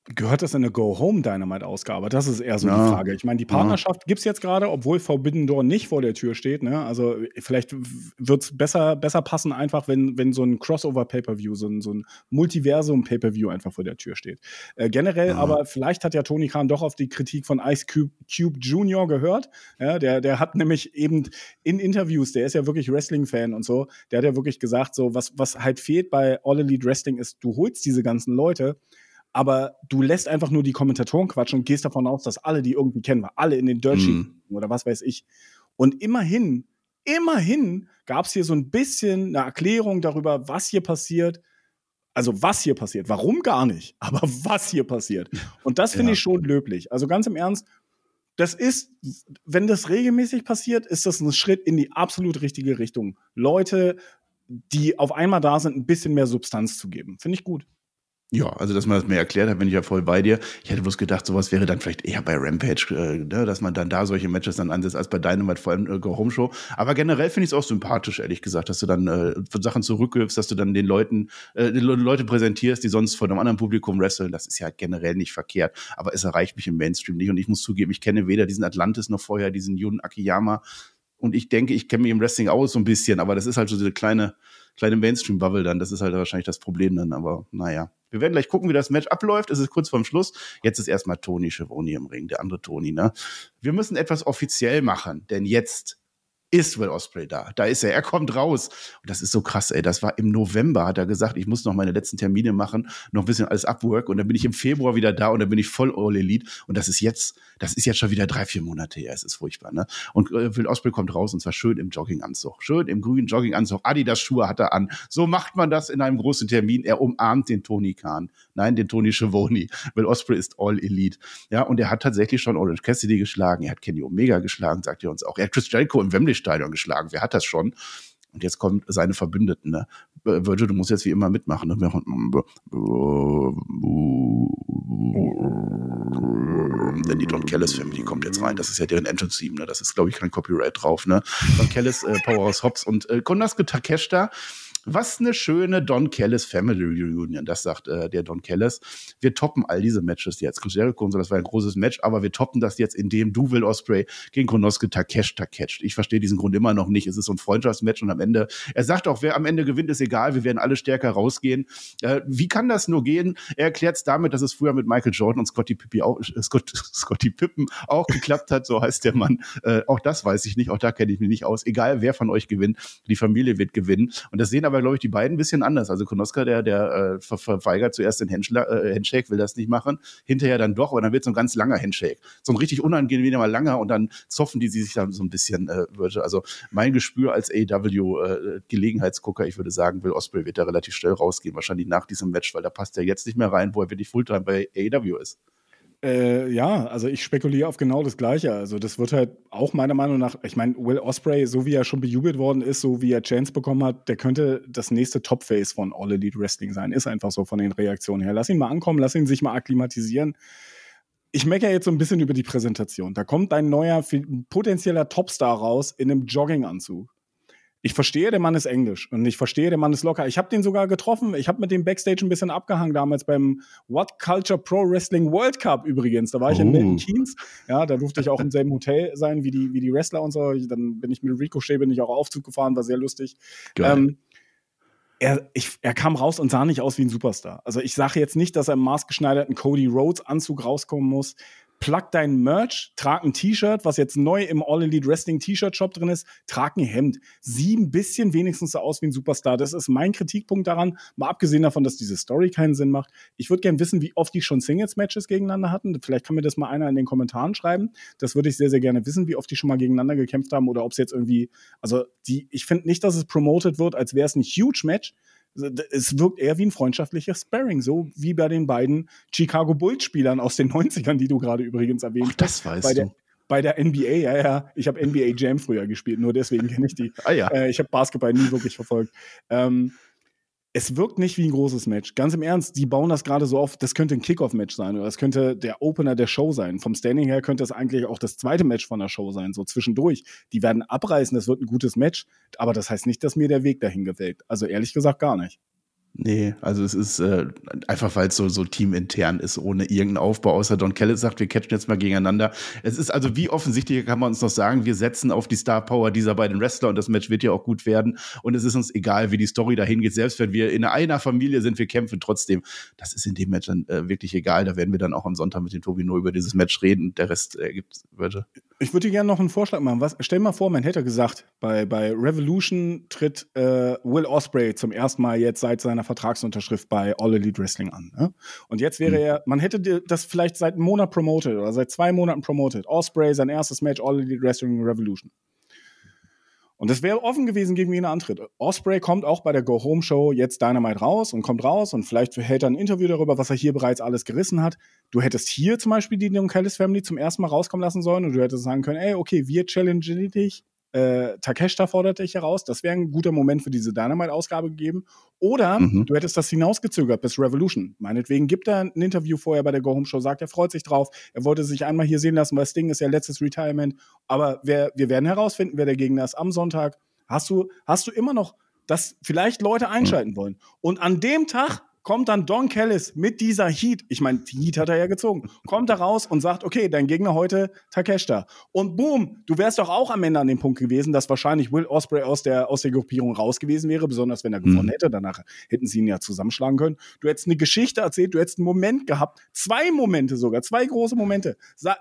Gehört das in eine Go-Home-Dynamite-Ausgabe? Das ist eher so ja. die Frage. Ich meine, die Partnerschaft ja. gibt es jetzt gerade, obwohl Forbidden Door nicht vor der Tür steht. Ne? Also vielleicht wird es besser, besser passen, einfach, wenn, wenn so ein Crossover-Pay-Per-View, so ein, so ein Multiversum-Pay-Per-View einfach vor der Tür steht. Äh, generell ja. aber, vielleicht hat ja Tony Khan doch auf die Kritik von Ice Cube, Cube Jr. gehört. Ja, der, der hat nämlich eben in Interviews, der ist ja wirklich Wrestling-Fan und so, der hat ja wirklich gesagt, so, was, was halt fehlt bei All Elite Wrestling ist, du holst diese ganzen Leute aber du lässt einfach nur die Kommentatoren quatschen und gehst davon aus, dass alle die irgendwie kennen, weil alle in den Dirt mm. oder was weiß ich. Und immerhin, immerhin gab es hier so ein bisschen eine Erklärung darüber, was hier passiert. Also was hier passiert, warum gar nicht, aber was hier passiert. Und das finde ja. ich schon löblich. Also ganz im Ernst, das ist, wenn das regelmäßig passiert, ist das ein Schritt in die absolut richtige Richtung. Leute, die auf einmal da sind, ein bisschen mehr Substanz zu geben. Finde ich gut. Ja, also dass man das mir erklärt hat, bin ich ja voll bei dir. Ich hätte bloß gedacht, sowas wäre dann vielleicht eher bei Rampage, äh, ne, dass man dann da solche Matches dann ansetzt, als bei Dynamite, vor allem äh, Go Home Show. Aber generell finde ich es auch sympathisch, ehrlich gesagt, dass du dann äh, Sachen zurückgibst, dass du dann den Leuten, äh, die Leute präsentierst, die sonst vor einem anderen Publikum wresteln. Das ist ja generell nicht verkehrt, aber es erreicht mich im Mainstream nicht. Und ich muss zugeben, ich kenne weder diesen Atlantis noch vorher diesen Jun Akiyama. Und ich denke, ich kenne mich im Wrestling aus so ein bisschen, aber das ist halt so diese kleine, kleine Mainstream-Bubble dann. Das ist halt wahrscheinlich das Problem dann, aber naja. Wir werden gleich gucken, wie das Match abläuft. Es ist kurz vorm Schluss. Jetzt ist erstmal Toni Schiavone im Ring, der andere Toni, ne? Wir müssen etwas offiziell machen, denn jetzt ist Will Osprey da. Da ist er. Er kommt raus. Und das ist so krass, ey. Das war im November, hat er gesagt, ich muss noch meine letzten Termine machen, noch ein bisschen alles abwork. Und dann bin ich im Februar wieder da und dann bin ich voll All Elite. Und das ist jetzt, das ist jetzt schon wieder drei, vier Monate her. Es ist furchtbar, ne? Und äh, Will Osprey kommt raus und zwar schön im Jogginganzug. Schön im grünen Jogginganzug. Adidas Schuhe hat er an. So macht man das in einem großen Termin. Er umarmt den Tony Khan. Nein, den Tony Schiavone. Will Osprey ist All Elite. Ja, und er hat tatsächlich schon Orange Cassidy geschlagen. Er hat Kenny Omega geschlagen, sagt er uns auch. Er hat Chris Jericho im Wembley Stadion geschlagen. Wer hat das schon? Und jetzt kommen seine Verbündeten. Ne? Virgil, du musst jetzt wie immer mitmachen. Ne? Denn die Don Kellis Family kommt jetzt rein. Das ist ja deren Entrance-Theme. Ne? Das ist, glaube ich, kein Copyright drauf. Ne? Don Kellis, äh, Powerhouse Hobbs und äh, Konosuke Takeshita was eine schöne Don Kellis Family Reunion, das sagt äh, der Don Kellis. Wir toppen all diese Matches jetzt. Chris Jericho und so, das war ein großes Match, aber wir toppen das jetzt, indem du Will Osprey gegen Konosuke Takesh Takesh. Ich verstehe diesen Grund immer noch nicht. Es ist so ein Freundschaftsmatch und am Ende, er sagt auch, wer am Ende gewinnt, ist egal, wir werden alle stärker rausgehen. Äh, wie kann das nur gehen? Er erklärt es damit, dass es früher mit Michael Jordan und Scotty, Pippi auch, äh, Scott, Scotty Pippen auch geklappt hat, so heißt der Mann. Äh, auch das weiß ich nicht, auch da kenne ich mich nicht aus. Egal, wer von euch gewinnt, die Familie wird gewinnen. Und das sehen aber, glaube ich, die beiden ein bisschen anders. Also Konoska, der, der äh, ver verweigert zuerst den Handschla äh, Handshake, will das nicht machen, hinterher dann doch, aber dann wird so ein ganz langer Handshake. So ein richtig unangenehmer langer und dann zoffen die sich dann so ein bisschen. Äh, also mein Gespür als AW-Gelegenheitsgucker, äh, ich würde sagen, Will Osprey wird da relativ schnell rausgehen, wahrscheinlich nach diesem Match, weil da passt er jetzt nicht mehr rein, wo er wirklich Fulltime bei AW ist. Äh, ja, also ich spekuliere auf genau das Gleiche. Also das wird halt auch meiner Meinung nach, ich meine, Will Osprey, so wie er schon bejubelt worden ist, so wie er Chance bekommen hat, der könnte das nächste Top-Face von All Elite Wrestling sein. Ist einfach so von den Reaktionen her. Lass ihn mal ankommen, lass ihn sich mal akklimatisieren. Ich meckere jetzt so ein bisschen über die Präsentation. Da kommt ein neuer, potenzieller Topstar raus in einem Jogginganzug ich verstehe, der Mann ist Englisch und ich verstehe, der Mann ist locker. Ich habe den sogar getroffen. Ich habe mit dem Backstage ein bisschen abgehangen damals beim What Culture Pro Wrestling World Cup übrigens. Da war ich oh. in Milton Keynes. Ja, da durfte ich auch im selben Hotel sein wie die, wie die Wrestler und so. Dann bin ich mit Ricochet, bin ich auch Aufzug gefahren, war sehr lustig. Ähm, er, ich, er kam raus und sah nicht aus wie ein Superstar. Also ich sage jetzt nicht, dass er im maßgeschneiderten Cody Rhodes Anzug rauskommen muss. Plug dein Merch, trag ein T-Shirt, was jetzt neu im All Elite Wrestling T-Shirt Shop drin ist, trag ein Hemd. Sieh ein bisschen wenigstens so aus wie ein Superstar. Das ist mein Kritikpunkt daran, mal abgesehen davon, dass diese Story keinen Sinn macht. Ich würde gerne wissen, wie oft die schon Singles-Matches gegeneinander hatten. Vielleicht kann mir das mal einer in den Kommentaren schreiben. Das würde ich sehr, sehr gerne wissen, wie oft die schon mal gegeneinander gekämpft haben oder ob es jetzt irgendwie, also die, ich finde nicht, dass es promoted wird, als wäre es ein huge Match, es wirkt eher wie ein freundschaftliches Sparring, so wie bei den beiden Chicago Bulls-Spielern aus den 90ern, die du gerade übrigens erwähnt hast. Das weißt bei du. Der, bei der NBA, ja, ja. Ich habe NBA Jam früher gespielt, nur deswegen kenne ich die. Ah, ja. äh, ich habe Basketball nie wirklich verfolgt. Ähm, es wirkt nicht wie ein großes Match. Ganz im Ernst, die bauen das gerade so auf, das könnte ein Kickoff-Match sein oder das könnte der Opener der Show sein. Vom Standing her könnte es eigentlich auch das zweite Match von der Show sein, so zwischendurch. Die werden abreißen, das wird ein gutes Match, aber das heißt nicht, dass mir der Weg dahin gefällt. Also ehrlich gesagt gar nicht. Nee, also es ist äh, einfach, weil es so, so teamintern ist, ohne irgendeinen Aufbau, außer Don Kellis sagt, wir catchen jetzt mal gegeneinander. Es ist also, wie offensichtlich kann man uns noch sagen, wir setzen auf die Star Power dieser beiden Wrestler und das Match wird ja auch gut werden. Und es ist uns egal, wie die Story dahin geht. Selbst wenn wir in einer Familie sind, wir kämpfen trotzdem. Das ist in dem Match dann äh, wirklich egal. Da werden wir dann auch am Sonntag mit dem Tobi nur über dieses Match reden. Der Rest ergibt äh, würde. Ich würde dir gerne noch einen Vorschlag machen. Was, stell mal vor, man hätte gesagt, bei, bei Revolution tritt äh, Will Osprey zum ersten Mal jetzt seit seiner Vertragsunterschrift bei All Elite Wrestling an. Ne? Und jetzt wäre Mhm. er, man hätte das vielleicht seit einem Monat promoted oder seit zwei Monaten promoted. Osprey, sein erstes Match, All Elite Wrestling Revolution. Und das wäre offen gewesen gegen er antritt. Osprey kommt auch bei der Go Home Show jetzt Dynamite raus und kommt raus und vielleicht hält er ein Interview darüber, was er hier bereits alles gerissen hat. Du hättest hier zum Beispiel die Callis Family zum ersten Mal rauskommen lassen sollen und du hättest sagen können, ey, okay, wir challengen dich. Äh, Takeshita fordert dich heraus. Das wäre ein guter Moment für diese Dynamite-Ausgabe gegeben. Oder Mhm. du hättest das hinausgezögert bis Revolution. Meinetwegen gibt er ein Interview vorher bei der Go Home Show, sagt, er freut sich drauf. Er wollte sich einmal hier sehen lassen, weil das Ding ist ja letztes Retirement. Aber wer, wir werden herausfinden, wer der Gegner ist am Sonntag. Hast du, hast du immer noch, dass vielleicht Leute einschalten wollen. Und an dem Tag kommt dann Don Kellis mit dieser Heat, ich meine, Heat hat er ja gezogen, kommt da raus und sagt, okay, dein Gegner heute Takeshita. Und boom, du wärst doch auch am Ende an dem Punkt gewesen, dass wahrscheinlich Will Osprey aus der, aus der Gruppierung raus gewesen wäre, besonders wenn er gewonnen hätte. Danach hätten sie ihn ja zusammenschlagen können. Du hättest eine Geschichte erzählt, du hättest einen Moment gehabt, zwei Momente sogar, zwei große Momente.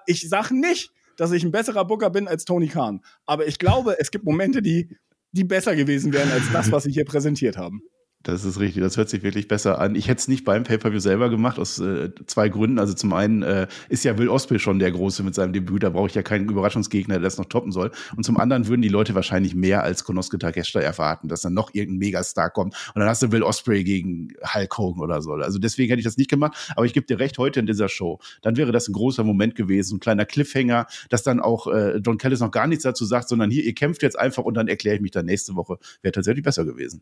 Ich sag nicht, dass ich ein besserer Booker bin als Tony Khan, aber ich glaube, es gibt Momente, die die besser gewesen wären als das, was sie hier präsentiert haben. Das ist richtig, das hört sich wirklich besser an. Ich hätte es nicht beim Pay-Per-View selber gemacht, aus äh, zwei Gründen. Also zum einen äh, ist ja Will Osprey schon der Große mit seinem Debüt, da brauche ich ja keinen Überraschungsgegner, der das noch toppen soll. Und zum anderen würden die Leute wahrscheinlich mehr als Konosuke Takeshita erwarten, dass dann noch irgendein Megastar kommt. Und dann hast du Will Osprey gegen Hulk Hogan oder so. Also deswegen hätte ich das nicht gemacht. Aber ich gebe dir recht, heute in dieser Show, dann wäre das ein großer Moment gewesen, ein kleiner Cliffhanger, dass dann auch äh, Don Callis noch gar nichts dazu sagt, sondern hier, ihr kämpft jetzt einfach und dann erkläre ich mich dann nächste Woche. Wäre tatsächlich besser gewesen.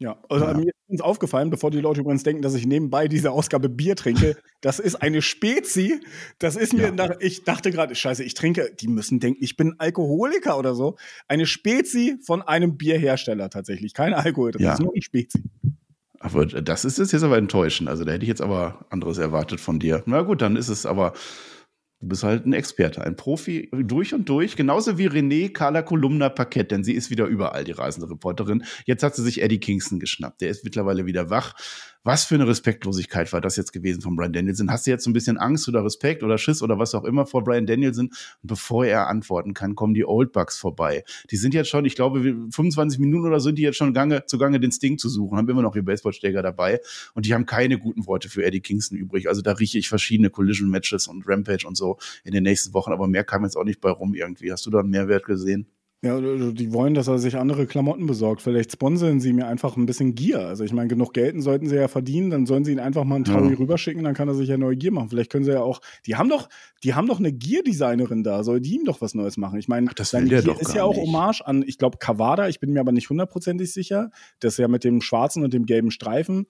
Ja, also Ja. mir ist uns aufgefallen, bevor die Leute übrigens denken, dass ich nebenbei diese Ausgabe Bier trinke. Das ist eine Spezi. Das ist mir, Ja. nach, ich dachte gerade, scheiße, ich trinke, die müssen denken, ich bin Alkoholiker oder so. Eine Spezi von einem Bierhersteller tatsächlich. Kein Alkohol drin, Ja. das ist nur eine Spezi. Aber das ist jetzt aber enttäuschend. Also da hätte ich jetzt aber anderes erwartet von dir. Na gut, dann ist es aber. Du bist halt ein Experte, ein Profi durch und durch, genauso wie René Carla Kolumna Paquette, denn sie ist wieder überall, die rasende Reporterin. Jetzt hat sie sich Eddie Kingston geschnappt. Der ist mittlerweile wieder wach. Was für eine Respektlosigkeit war das jetzt gewesen von Brian Danielson? Hast du jetzt so ein bisschen Angst oder Respekt oder Schiss oder was auch immer vor Brian Danielson? Und bevor er antworten kann, kommen die Old Bucks vorbei. Die sind jetzt schon, ich glaube, 25 Minuten oder sind die jetzt schon gange, zugange, den Sting zu suchen, haben immer noch ihr Baseballschläger dabei und die haben keine guten Worte für Eddie Kingston übrig. Also da rieche ich verschiedene Collision-Matches und Rampage und so in den nächsten Wochen, aber mehr kam jetzt auch nicht bei rum irgendwie. Hast du da einen Mehrwert gesehen? Ja, die wollen, dass er sich andere Klamotten besorgt. Vielleicht sponsern sie mir einfach ein bisschen Gier. Also ich meine, genug Geld sollten sie ja verdienen, dann sollen sie ihn einfach mal einen Taui Ja. rüberschicken, dann kann er sich ja neue Gier machen. Vielleicht können sie ja auch, die haben doch, die haben doch eine Gear-Designerin da, soll die ihm doch was Neues machen. Ich meine, Ach, das seine Gier ist ja auch nicht. Hommage an, ich glaube, Kawada, ich bin mir aber nicht hundertprozentig sicher. Das ist ja mit dem schwarzen und dem gelben Streifen.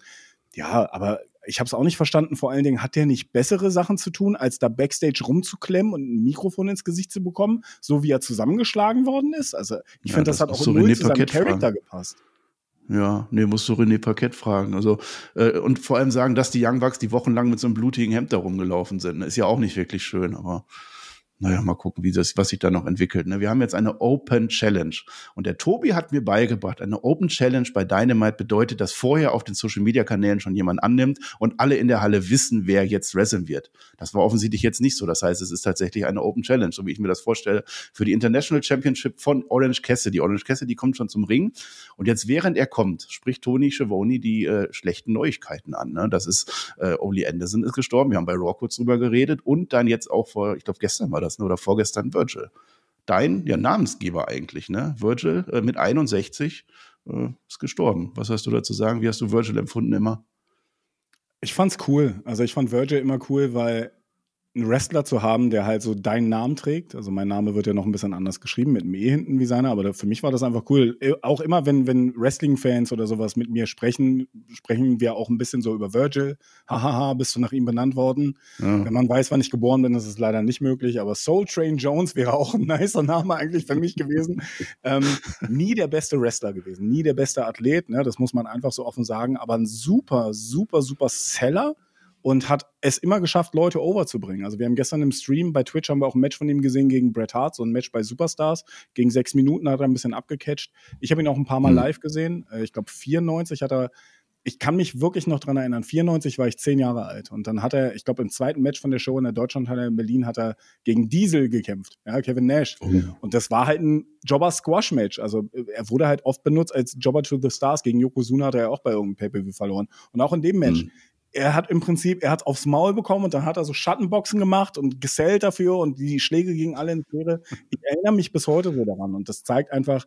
Ja, aber ich habe es auch nicht verstanden. Vor allen Dingen hat der nicht bessere Sachen zu tun, als da Backstage rumzuklemmen und ein Mikrofon ins Gesicht zu bekommen, so wie er zusammengeschlagen worden ist. Also ich Ja, finde, das, das hat auch du null zu seinem Charakter gepasst. Ja, nee, musst du René Paquette fragen. Also, äh, und vor allem sagen, dass die Young Bucks die wochenlang mit so einem blutigen Hemd da rumgelaufen sind. Ist ja auch nicht wirklich schön, aber naja, mal gucken, wie das, was sich da noch entwickelt. Ne? Wir haben jetzt eine Open Challenge. Und der Tobi hat mir beigebracht, eine Open Challenge bei Dynamite bedeutet, dass vorher auf den Social Media Kanälen schon jemand annimmt und alle in der Halle wissen, wer jetzt wresteln wird. Das war offensichtlich jetzt nicht so. Das heißt, es ist tatsächlich eine Open Challenge, so wie ich mir das vorstelle, für die International Championship von Orange Cassidy. Orange Cassidy kommt schon zum Ring. Und jetzt, während er kommt, spricht Tony Schiavone die äh, schlechten Neuigkeiten an. Ne? Das ist, äh, Oli Anderson ist gestorben. Wir haben bei Raw kurz drüber geredet. Und dann jetzt auch vor, ich glaube, gestern war das das, oder vorgestern Virgil. Dein ja, Namensgeber eigentlich, ne? Virgil äh, mit 61 äh, ist gestorben. Was hast du dazu sagen? Wie hast du Virgil empfunden immer? Ich fand's cool. Also ich fand Virgil immer cool, weil einen Wrestler zu haben, der halt so deinen Namen trägt. Also mein Name wird ja noch ein bisschen anders geschrieben, mit einem E hinten wie seiner, aber für mich war das einfach cool. Äh, auch immer, wenn, wenn Wrestling-Fans oder sowas mit mir sprechen, sprechen wir auch ein bisschen so über Virgil. Hahaha, bist du nach ihm benannt worden? Ja. Wenn man weiß, wann ich geboren bin, ist es leider nicht möglich, aber Soul Train Jones wäre auch ein nicer Name eigentlich für mich gewesen. ähm, nie der beste Wrestler gewesen, nie der beste Athlet, ne? das muss man einfach so offen sagen, aber ein super, super, super Seller und hat es immer geschafft, Leute overzubringen. Also wir haben gestern im Stream bei Twitch haben wir auch ein Match von ihm gesehen gegen Bret Hart, so ein Match bei Superstars. Gegen sechs Minuten hat er ein bisschen abgecatcht. Ich habe ihn auch ein paar Mal mhm. live gesehen. Äh, ich glaube 94 hat er ich kann mich wirklich noch dran erinnern. 94 war ich zehn Jahre alt und dann hat er, ich glaube im zweiten Match von der Show in der Deutschlandhalle in Berlin hat er gegen Diesel gekämpft, ja, Kevin Nash. Oh. Und das war halt ein Jobber Squash Match. Also er wurde halt oft benutzt als Jobber to the Stars. Gegen Yokozuna hat er ja auch bei irgendeinem Pay-per-View verloren. Und auch in dem Match. Mhm er hat im Prinzip, er hat aufs Maul bekommen und dann hat er so Schattenboxen gemacht und gesellt dafür und die Schläge gingen alle in Quere. Ich erinnere mich bis heute so daran und das zeigt einfach,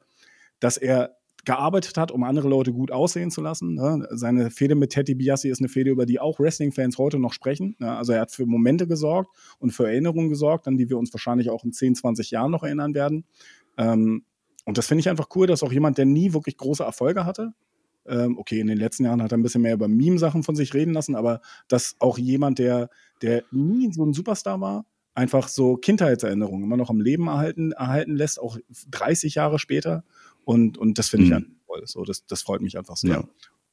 dass er gearbeitet hat, um andere Leute gut aussehen zu lassen. Ne? Seine Fehde mit Teddy Biassi ist eine Fehde, über die auch Wrestling-Fans heute noch sprechen. Ne? Also er hat für Momente gesorgt und für Erinnerungen gesorgt, an die wir uns wahrscheinlich auch in 10, 20 Jahren noch erinnern werden. Ähm, und das finde ich einfach cool, dass auch jemand, der nie wirklich große Erfolge hatte, ähm, okay, in den letzten Jahren hat er ein bisschen mehr über Meme-Sachen von sich reden lassen, aber dass auch jemand, der, der nie so ein Superstar war, einfach so Kindheitserinnerungen immer noch am Leben erhalten, erhalten lässt, auch 30 Jahre später. Und, und das finde ich mhm. toll. So, das, das freut mich einfach sehr. Ja.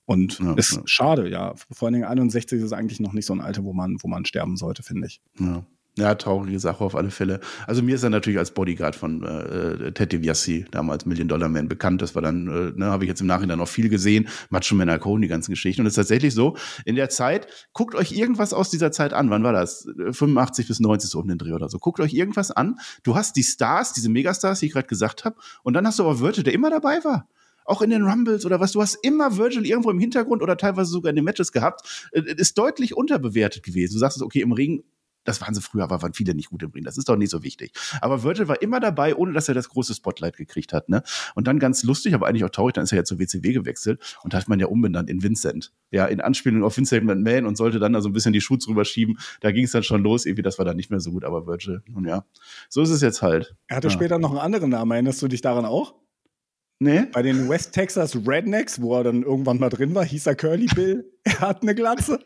Und ja, ist ja. schade, ja. Vor allen Dingen 61 ist eigentlich noch nicht so ein Alter, wo man, wo man sterben sollte, finde ich. Ja. Ja, traurige Sache auf alle Fälle. Also mir ist er natürlich als Bodyguard von äh, Ted DiBiase, damals Million Dollar Man, bekannt. Das war dann, äh, ne, habe ich jetzt im Nachhinein noch viel gesehen. Macho Man Cone, die ganzen Geschichten. Und es ist tatsächlich so, in der Zeit, guckt euch irgendwas aus dieser Zeit an. Wann war das? 85 bis 90 so um den Dreh oder so. Guckt euch irgendwas an. Du hast die Stars, diese Megastars, die ich gerade gesagt habe. Und dann hast du aber Virgil, der immer dabei war auch in den Rumbles oder was, du hast immer Virgil irgendwo im Hintergrund oder teilweise sogar in den Matches gehabt, äh, ist deutlich unterbewertet gewesen. Du sagst, okay, im Ring das waren sie früher, aber waren viele nicht gut im Ring. Das ist doch nicht so wichtig. Aber Virgil war immer dabei, ohne dass er das große Spotlight gekriegt hat. Ne? Und dann ganz lustig, aber eigentlich auch traurig, dann ist er ja zur WCW gewechselt und da hat man ja umbenannt in Vincent. Ja, in Anspielung auf Vincent McMahon und sollte dann also ein bisschen die Schuhe drüber schieben. Da ging es dann schon los. Irgendwie, das war dann nicht mehr so gut, aber Virgil, nun ja. So ist es jetzt halt. Er hatte ja. später noch einen anderen Namen. Erinnerst du dich daran auch? Nee. Bei den West Texas Rednecks, wo er dann irgendwann mal drin war, hieß er Curly Bill. Er hat eine Glatze.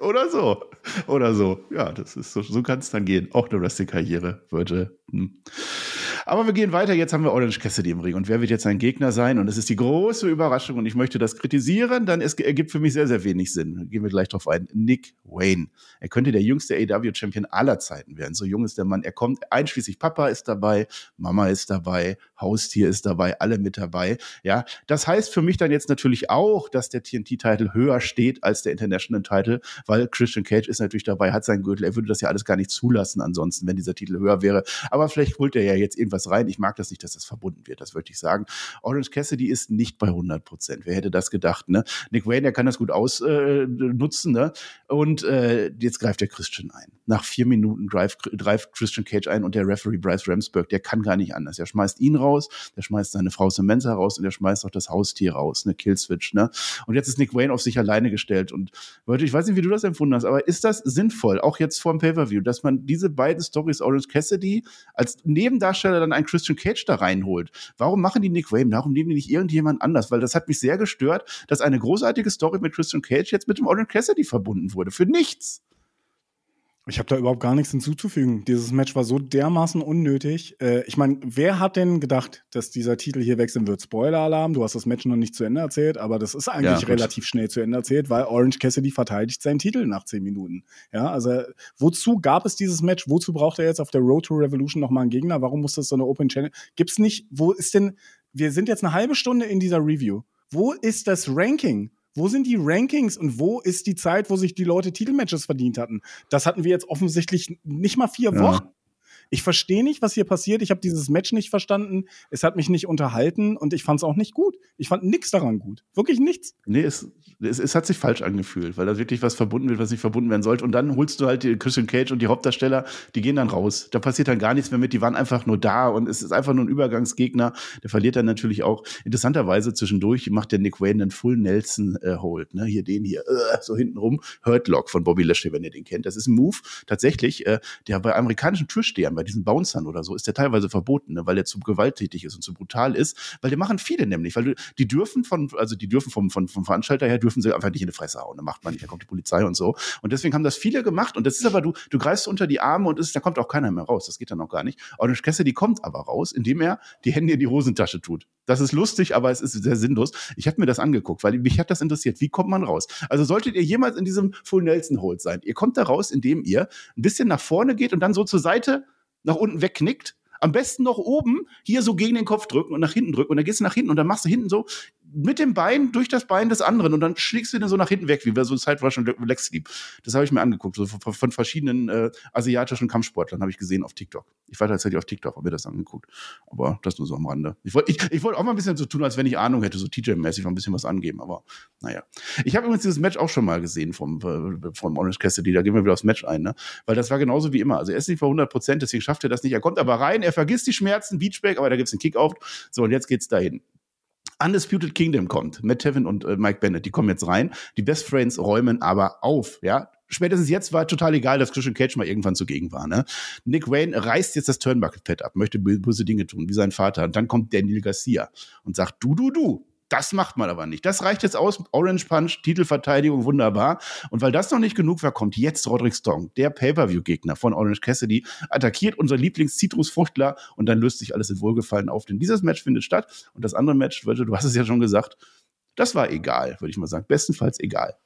Oder so. Oder so. Ja, das ist so, so kann es dann gehen. Auch eine Wrestling-Karriere, würde. Hm. Aber wir gehen weiter. Jetzt haben wir Orange Cassidy im Ring. Und wer wird jetzt sein Gegner sein? Und es ist die große Überraschung. Und ich möchte das kritisieren, dann es ergibt für mich sehr, sehr wenig Sinn. Gehen wir gleich drauf ein. Nick Wayne. Er könnte der jüngste AW-Champion aller Zeiten werden. So jung ist der Mann. Er kommt, einschließlich Papa ist dabei, Mama ist dabei, Haustier ist dabei, alle mit dabei. Ja, das heißt für mich dann jetzt natürlich auch, dass der TNT-Titel höher steht als der International-Titel, weil Christian Cage ist natürlich dabei, hat seinen Gürtel. Er würde das ja alles gar nicht zulassen ansonsten, wenn dieser Titel höher wäre. Aber vielleicht holt er ja jetzt irgendwas rein. Ich mag das nicht, dass das verbunden wird. Das würde ich sagen. Orange Cassidy ist nicht bei 100 Prozent. Wer hätte das gedacht? Ne? Nick Wayne, der kann das gut ausnutzen. Äh, ne? Und äh, jetzt greift der Christian ein. Nach vier Minuten greift, Christian Cage ein und der Referee Bryce Ramsburg, der kann gar nicht anders. Er schmeißt ihn raus, der schmeißt seine Frau Samantha raus und der schmeißt auch das Haustier raus, ne Killswitch. Ne? Und jetzt ist Nick Wayne auf sich alleine gestellt. Und Leute, ich weiß nicht, wie du das empfunden hast, aber ist das sinnvoll, auch jetzt vor dem Pay-Per-View, dass man diese beiden Stories, Orange Cassidy als Nebendarsteller dann einen Christian Cage da reinholt? Warum machen die Nick Wayne? Warum nehmen die nicht irgendjemand anders? Weil das hat mich sehr gestört, dass eine großartige Story mit Christian Cage jetzt mit dem Orange Cassidy verbunden wurde. Für nichts. Ich habe da überhaupt gar nichts hinzuzufügen. Dieses Match war so dermaßen unnötig. Äh, ich meine, wer hat denn gedacht, dass dieser Titel hier wechseln wird? Spoiler-Alarm, du hast das Match noch nicht zu Ende erzählt, aber das ist eigentlich ja, relativ schnell zu Ende erzählt, weil Orange Cassidy verteidigt seinen Titel nach zehn Minuten. Ja, also wozu gab es dieses Match? Wozu braucht er jetzt auf der Road to Revolution nochmal einen Gegner? Warum muss das so eine Open Channel? Gibt's nicht, wo ist denn, wir sind jetzt eine halbe Stunde in dieser Review. Wo ist das Ranking? Wo sind die Rankings und wo ist die Zeit, wo sich die Leute Titelmatches verdient hatten? Das hatten wir jetzt offensichtlich nicht mal vier ja. Wochen. Ich verstehe nicht, was hier passiert. Ich habe dieses Match nicht verstanden. Es hat mich nicht unterhalten und ich fand es auch nicht gut. Ich fand nichts daran gut. Wirklich nichts. Nee, es, es, es, hat sich falsch angefühlt, weil da wirklich was verbunden wird, was nicht verbunden werden sollte. Und dann holst du halt die Christian Cage und die Hauptdarsteller, die gehen dann raus. Da passiert dann gar nichts mehr mit. Die waren einfach nur da und es ist einfach nur ein Übergangsgegner. Der verliert dann natürlich auch. Interessanterweise zwischendurch macht der Nick Wayne einen Full Nelson äh, Hold. Ne? Hier den hier, äh, so hinten rum. Hurtlock von Bobby Lashley, wenn ihr den kennt. Das ist ein Move tatsächlich, äh, der bei amerikanischen Türstehern bei diesen Bouncern oder so ist der teilweise verboten, ne, weil der zu gewalttätig ist und zu brutal ist, weil der machen viele nämlich, weil die dürfen von, also die dürfen vom, vom, vom Veranstalter her, dürfen sie einfach nicht in die Fresse hauen, da macht man nicht, da kommt die Polizei und so. Und deswegen haben das viele gemacht und das ist aber, du, du greifst unter die Arme und ist, da kommt auch keiner mehr raus, das geht dann noch gar nicht. Orange Cassidy kommt aber raus, indem er die Hände in die Hosentasche tut. Das ist lustig, aber es ist sehr sinnlos. Ich habe mir das angeguckt, weil mich hat das interessiert. Wie kommt man raus? Also solltet ihr jemals in diesem Full Nelson Hold sein, ihr kommt da raus, indem ihr ein bisschen nach vorne geht und dann so zur Seite nach unten wegknickt. Am besten noch oben hier so gegen den Kopf drücken und nach hinten drücken. Und dann gehst du nach hinten und dann machst du hinten so mit dem Bein durch das Bein des anderen und dann schlägst du den so nach hinten weg, wie bei so Siderush und Leg Sleep. Das habe ich mir angeguckt, so von, von verschiedenen äh, asiatischen Kampfsportlern habe ich gesehen auf TikTok. Ich war tatsächlich auf TikTok, habe mir das angeguckt. Aber das nur so am Rande. Ich wollte ich, ich wollt auch mal ein bisschen so tun, als wenn ich Ahnung hätte, so TJ-mäßig mal ein bisschen was angeben, aber naja. Ich habe übrigens dieses Match auch schon mal gesehen vom, äh, vom Orange Cassidy, da gehen wir wieder aufs Match ein, ne? Weil das war genauso wie immer. Also er ist nicht bei 100 Prozent, deswegen schafft er das nicht. Er kommt aber rein, er vergisst die Schmerzen, Beachback, aber da gibt's einen Kick-Out. So, und jetzt geht's dahin. Undisputed Kingdom kommt. Matt Tevin und äh, Mike Bennett, die kommen jetzt rein. Die Best Friends räumen aber auf, ja. Spätestens jetzt war total egal, dass Christian Cage mal irgendwann zugegen war. Ne? Nick Wayne reißt jetzt das Turnbuckle-Pad ab, möchte böse Dinge tun, wie sein Vater. Und dann kommt Daniel Garcia und sagt, du, du, du, das macht man aber nicht. Das reicht jetzt aus. Orange Punch, Titelverteidigung, wunderbar. Und weil das noch nicht genug war, kommt jetzt Roderick Strong, der Pay-Per-View-Gegner von Orange Cassidy, attackiert unser Lieblings-Zitrusfruchtler und dann löst sich alles in Wohlgefallen auf. Denn dieses Match findet statt. Und das andere Match, du hast es ja schon gesagt, das war egal, würde ich mal sagen. Bestenfalls egal.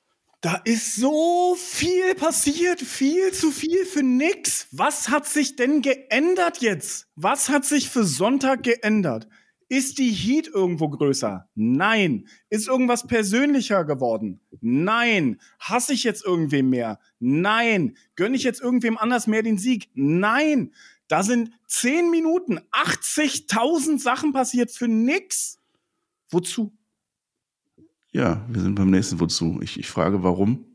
Da ist so viel passiert, viel zu viel für nix. Was hat sich denn geändert jetzt? Was hat sich für Sonntag geändert? Ist die Heat irgendwo größer? Nein. Ist irgendwas persönlicher geworden? Nein. Hasse ich jetzt irgendwem mehr? Nein. Gönne ich jetzt irgendwem anders mehr den Sieg? Nein. Da sind zehn Minuten, 80.000 Sachen passiert für nix. Wozu? Ja, wir sind beim nächsten Wozu. Ich, ich frage, warum?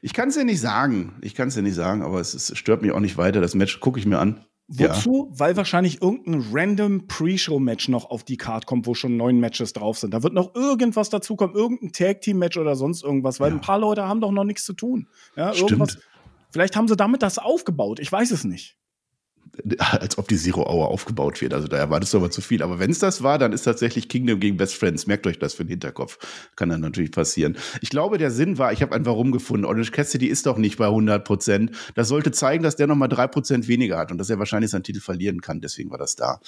Ich kann es ja nicht sagen. Ich kann es ja nicht sagen, aber es, es stört mich auch nicht weiter. Das Match gucke ich mir an. Wozu? Ja. Weil wahrscheinlich irgendein random Pre-Show-Match noch auf die Card kommt, wo schon neun Matches drauf sind. Da wird noch irgendwas dazukommen, irgendein Tag-Team-Match oder sonst irgendwas, weil ja. ein paar Leute haben doch noch nichts zu tun. Ja, Stimmt. Vielleicht haben sie damit das aufgebaut. Ich weiß es nicht als ob die Zero Hour aufgebaut wird. Also da erwartest du aber zu viel. Aber wenn es das war, dann ist tatsächlich Kingdom gegen Best Friends. Merkt euch das für den Hinterkopf. Kann dann natürlich passieren. Ich glaube, der Sinn war, ich habe ein Warum gefunden. Orange Cassidy ist doch nicht bei 100 Prozent. Das sollte zeigen, dass der nochmal drei Prozent weniger hat und dass er wahrscheinlich seinen Titel verlieren kann. Deswegen war das da.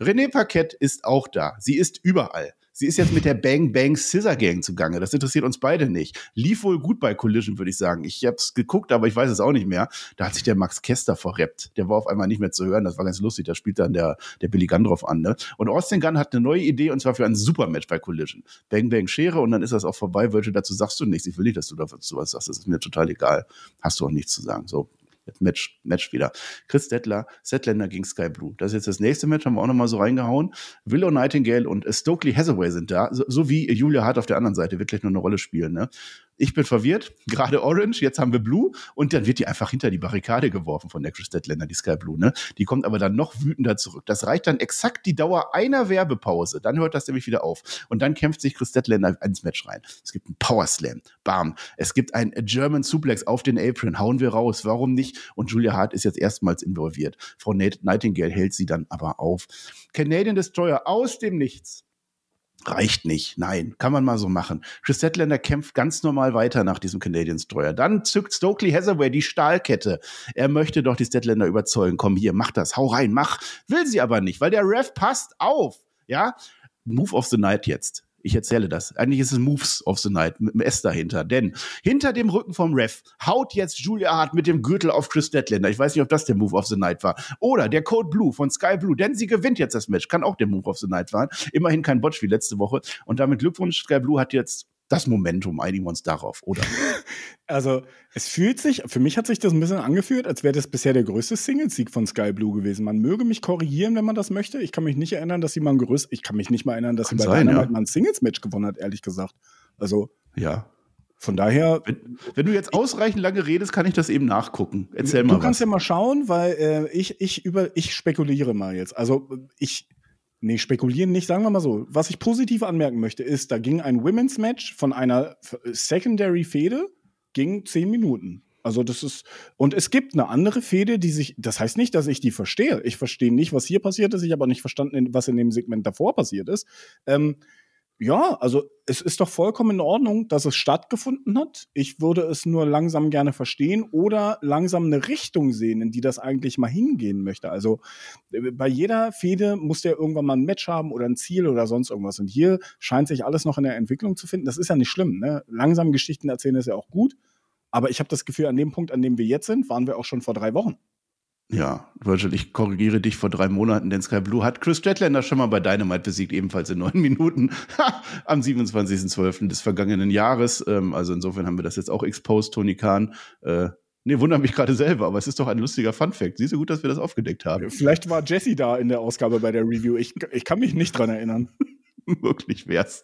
René Paquette ist auch da. Sie ist überall. Sie ist jetzt mit der Bang Bang Scissor Gang zugange. Das interessiert uns beide nicht. Lief wohl gut bei Collision, würde ich sagen. Ich habe es geguckt, aber ich weiß es auch nicht mehr. Da hat sich der Max Kester verreppt. Der war auf einmal nicht mehr zu hören. Das war ganz lustig. Da spielt dann der, der Billy Gunn drauf an. Ne? Und Austin Gunn hat eine neue Idee und zwar für ein Supermatch bei Collision. Bang Bang Schere und dann ist das auch vorbei. Virgil, dazu sagst du nichts. Ich will nicht, dass du dazu was sagst. Das ist mir total egal. Hast du auch nichts zu sagen. So, Match, Match wieder. Chris Dettler, Setländer gegen Sky Blue. Das ist jetzt das nächste Match, haben wir auch nochmal so reingehauen. Willow Nightingale und Stokely Hathaway sind da, so, so wie Julia Hart auf der anderen Seite, wird gleich nur eine Rolle spielen. Ne? Ich bin verwirrt, gerade Orange, jetzt haben wir Blue und dann wird die einfach hinter die Barrikade geworfen von der Chris Dettländer, die Sky Blue. Ne? Die kommt aber dann noch wütender zurück. Das reicht dann exakt die Dauer einer Werbepause. Dann hört das nämlich wieder auf. Und dann kämpft sich Chris Dettländer ins Match rein. Es gibt einen Power Slam. Bam. Es gibt ein German Suplex auf den Apron. Hauen wir raus. Warum nicht? Und Julia Hart ist jetzt erstmals involviert. Frau Nightingale hält sie dann aber auf. Canadian Destroyer aus dem Nichts Reicht nicht. Nein, kann man mal so machen. Chris Statlander kämpft ganz normal weiter nach diesem Canadian Destroyer. Dann zückt Stokely Hathaway die Stahlkette. Er möchte doch die Statlander überzeugen. Komm hier, mach das, hau rein, mach. Will sie aber nicht, weil der Ref passt auf. Ja, Move of the Night jetzt. Ich erzähle das. Eigentlich ist es Moves of the Night mit dem S dahinter. Denn hinter dem Rücken vom Ref haut jetzt Julia Hart mit dem Gürtel auf Chris Deadlander. Ich weiß nicht, ob das der Move of the Night war. Oder der Code Blue von Sky Blue. Denn sie gewinnt jetzt das Match. Kann auch der Move of the Night sein. Immerhin kein Botch wie letzte Woche. Und damit Glückwunsch. Sky Blue hat jetzt das Momentum, einigen wir uns darauf, oder? Also, es fühlt sich, für mich hat sich das ein bisschen angefühlt, als wäre das bisher der größte Single-Sieg von Sky Blue gewesen. Man möge mich korrigieren, wenn man das möchte. Ich kann mich nicht erinnern, dass sie mal ein Gerüst, ich kann mich nicht mal erinnern, dass kann sie bei sein, ja. mal ein Singles-Match gewonnen hat, ehrlich gesagt. Also, ja. Von daher. Wenn, wenn, du jetzt ausreichend lange redest, kann ich das eben nachgucken. Erzähl du mal. Du kannst was. ja mal schauen, weil äh, ich, ich über, ich spekuliere mal jetzt. Also ich, Nee, spekulieren nicht, sagen wir mal so. Was ich positiv anmerken möchte, ist, da ging ein Women's Match von einer Secondary Fehde, ging zehn Minuten. Also das ist, und es gibt eine andere Fehde, die sich, das heißt nicht, dass ich die verstehe. Ich verstehe nicht, was hier passiert ist. Ich habe auch nicht verstanden, was in dem Segment davor passiert ist. Ähm, ja, also es ist doch vollkommen in Ordnung, dass es stattgefunden hat. Ich würde es nur langsam gerne verstehen oder langsam eine Richtung sehen, in die das eigentlich mal hingehen möchte. Also äh, bei jeder Fehde muss der irgendwann mal ein Match haben oder ein Ziel oder sonst irgendwas. Und hier scheint sich alles noch in der Entwicklung zu finden. Das ist ja nicht schlimm. Ne? Langsam Geschichten erzählen ist ja auch gut. Aber ich habe das Gefühl, an dem Punkt, an dem wir jetzt sind, waren wir auch schon vor drei Wochen. Ja, Virgil, ich korrigiere dich vor drei Monaten, denn Sky Blue hat Chris Statlander schon mal bei Dynamite besiegt, ebenfalls in neun Minuten am 27.12. des vergangenen Jahres. Ähm, also insofern haben wir das jetzt auch exposed, Tony Khan. Äh, nee, wundert mich gerade selber, aber es ist doch ein lustiger Fun-Fact. Siehst du gut, dass wir das aufgedeckt haben. Vielleicht war Jesse da in der Ausgabe bei der Review. Ich, ich kann mich nicht dran erinnern. Wirklich wär's.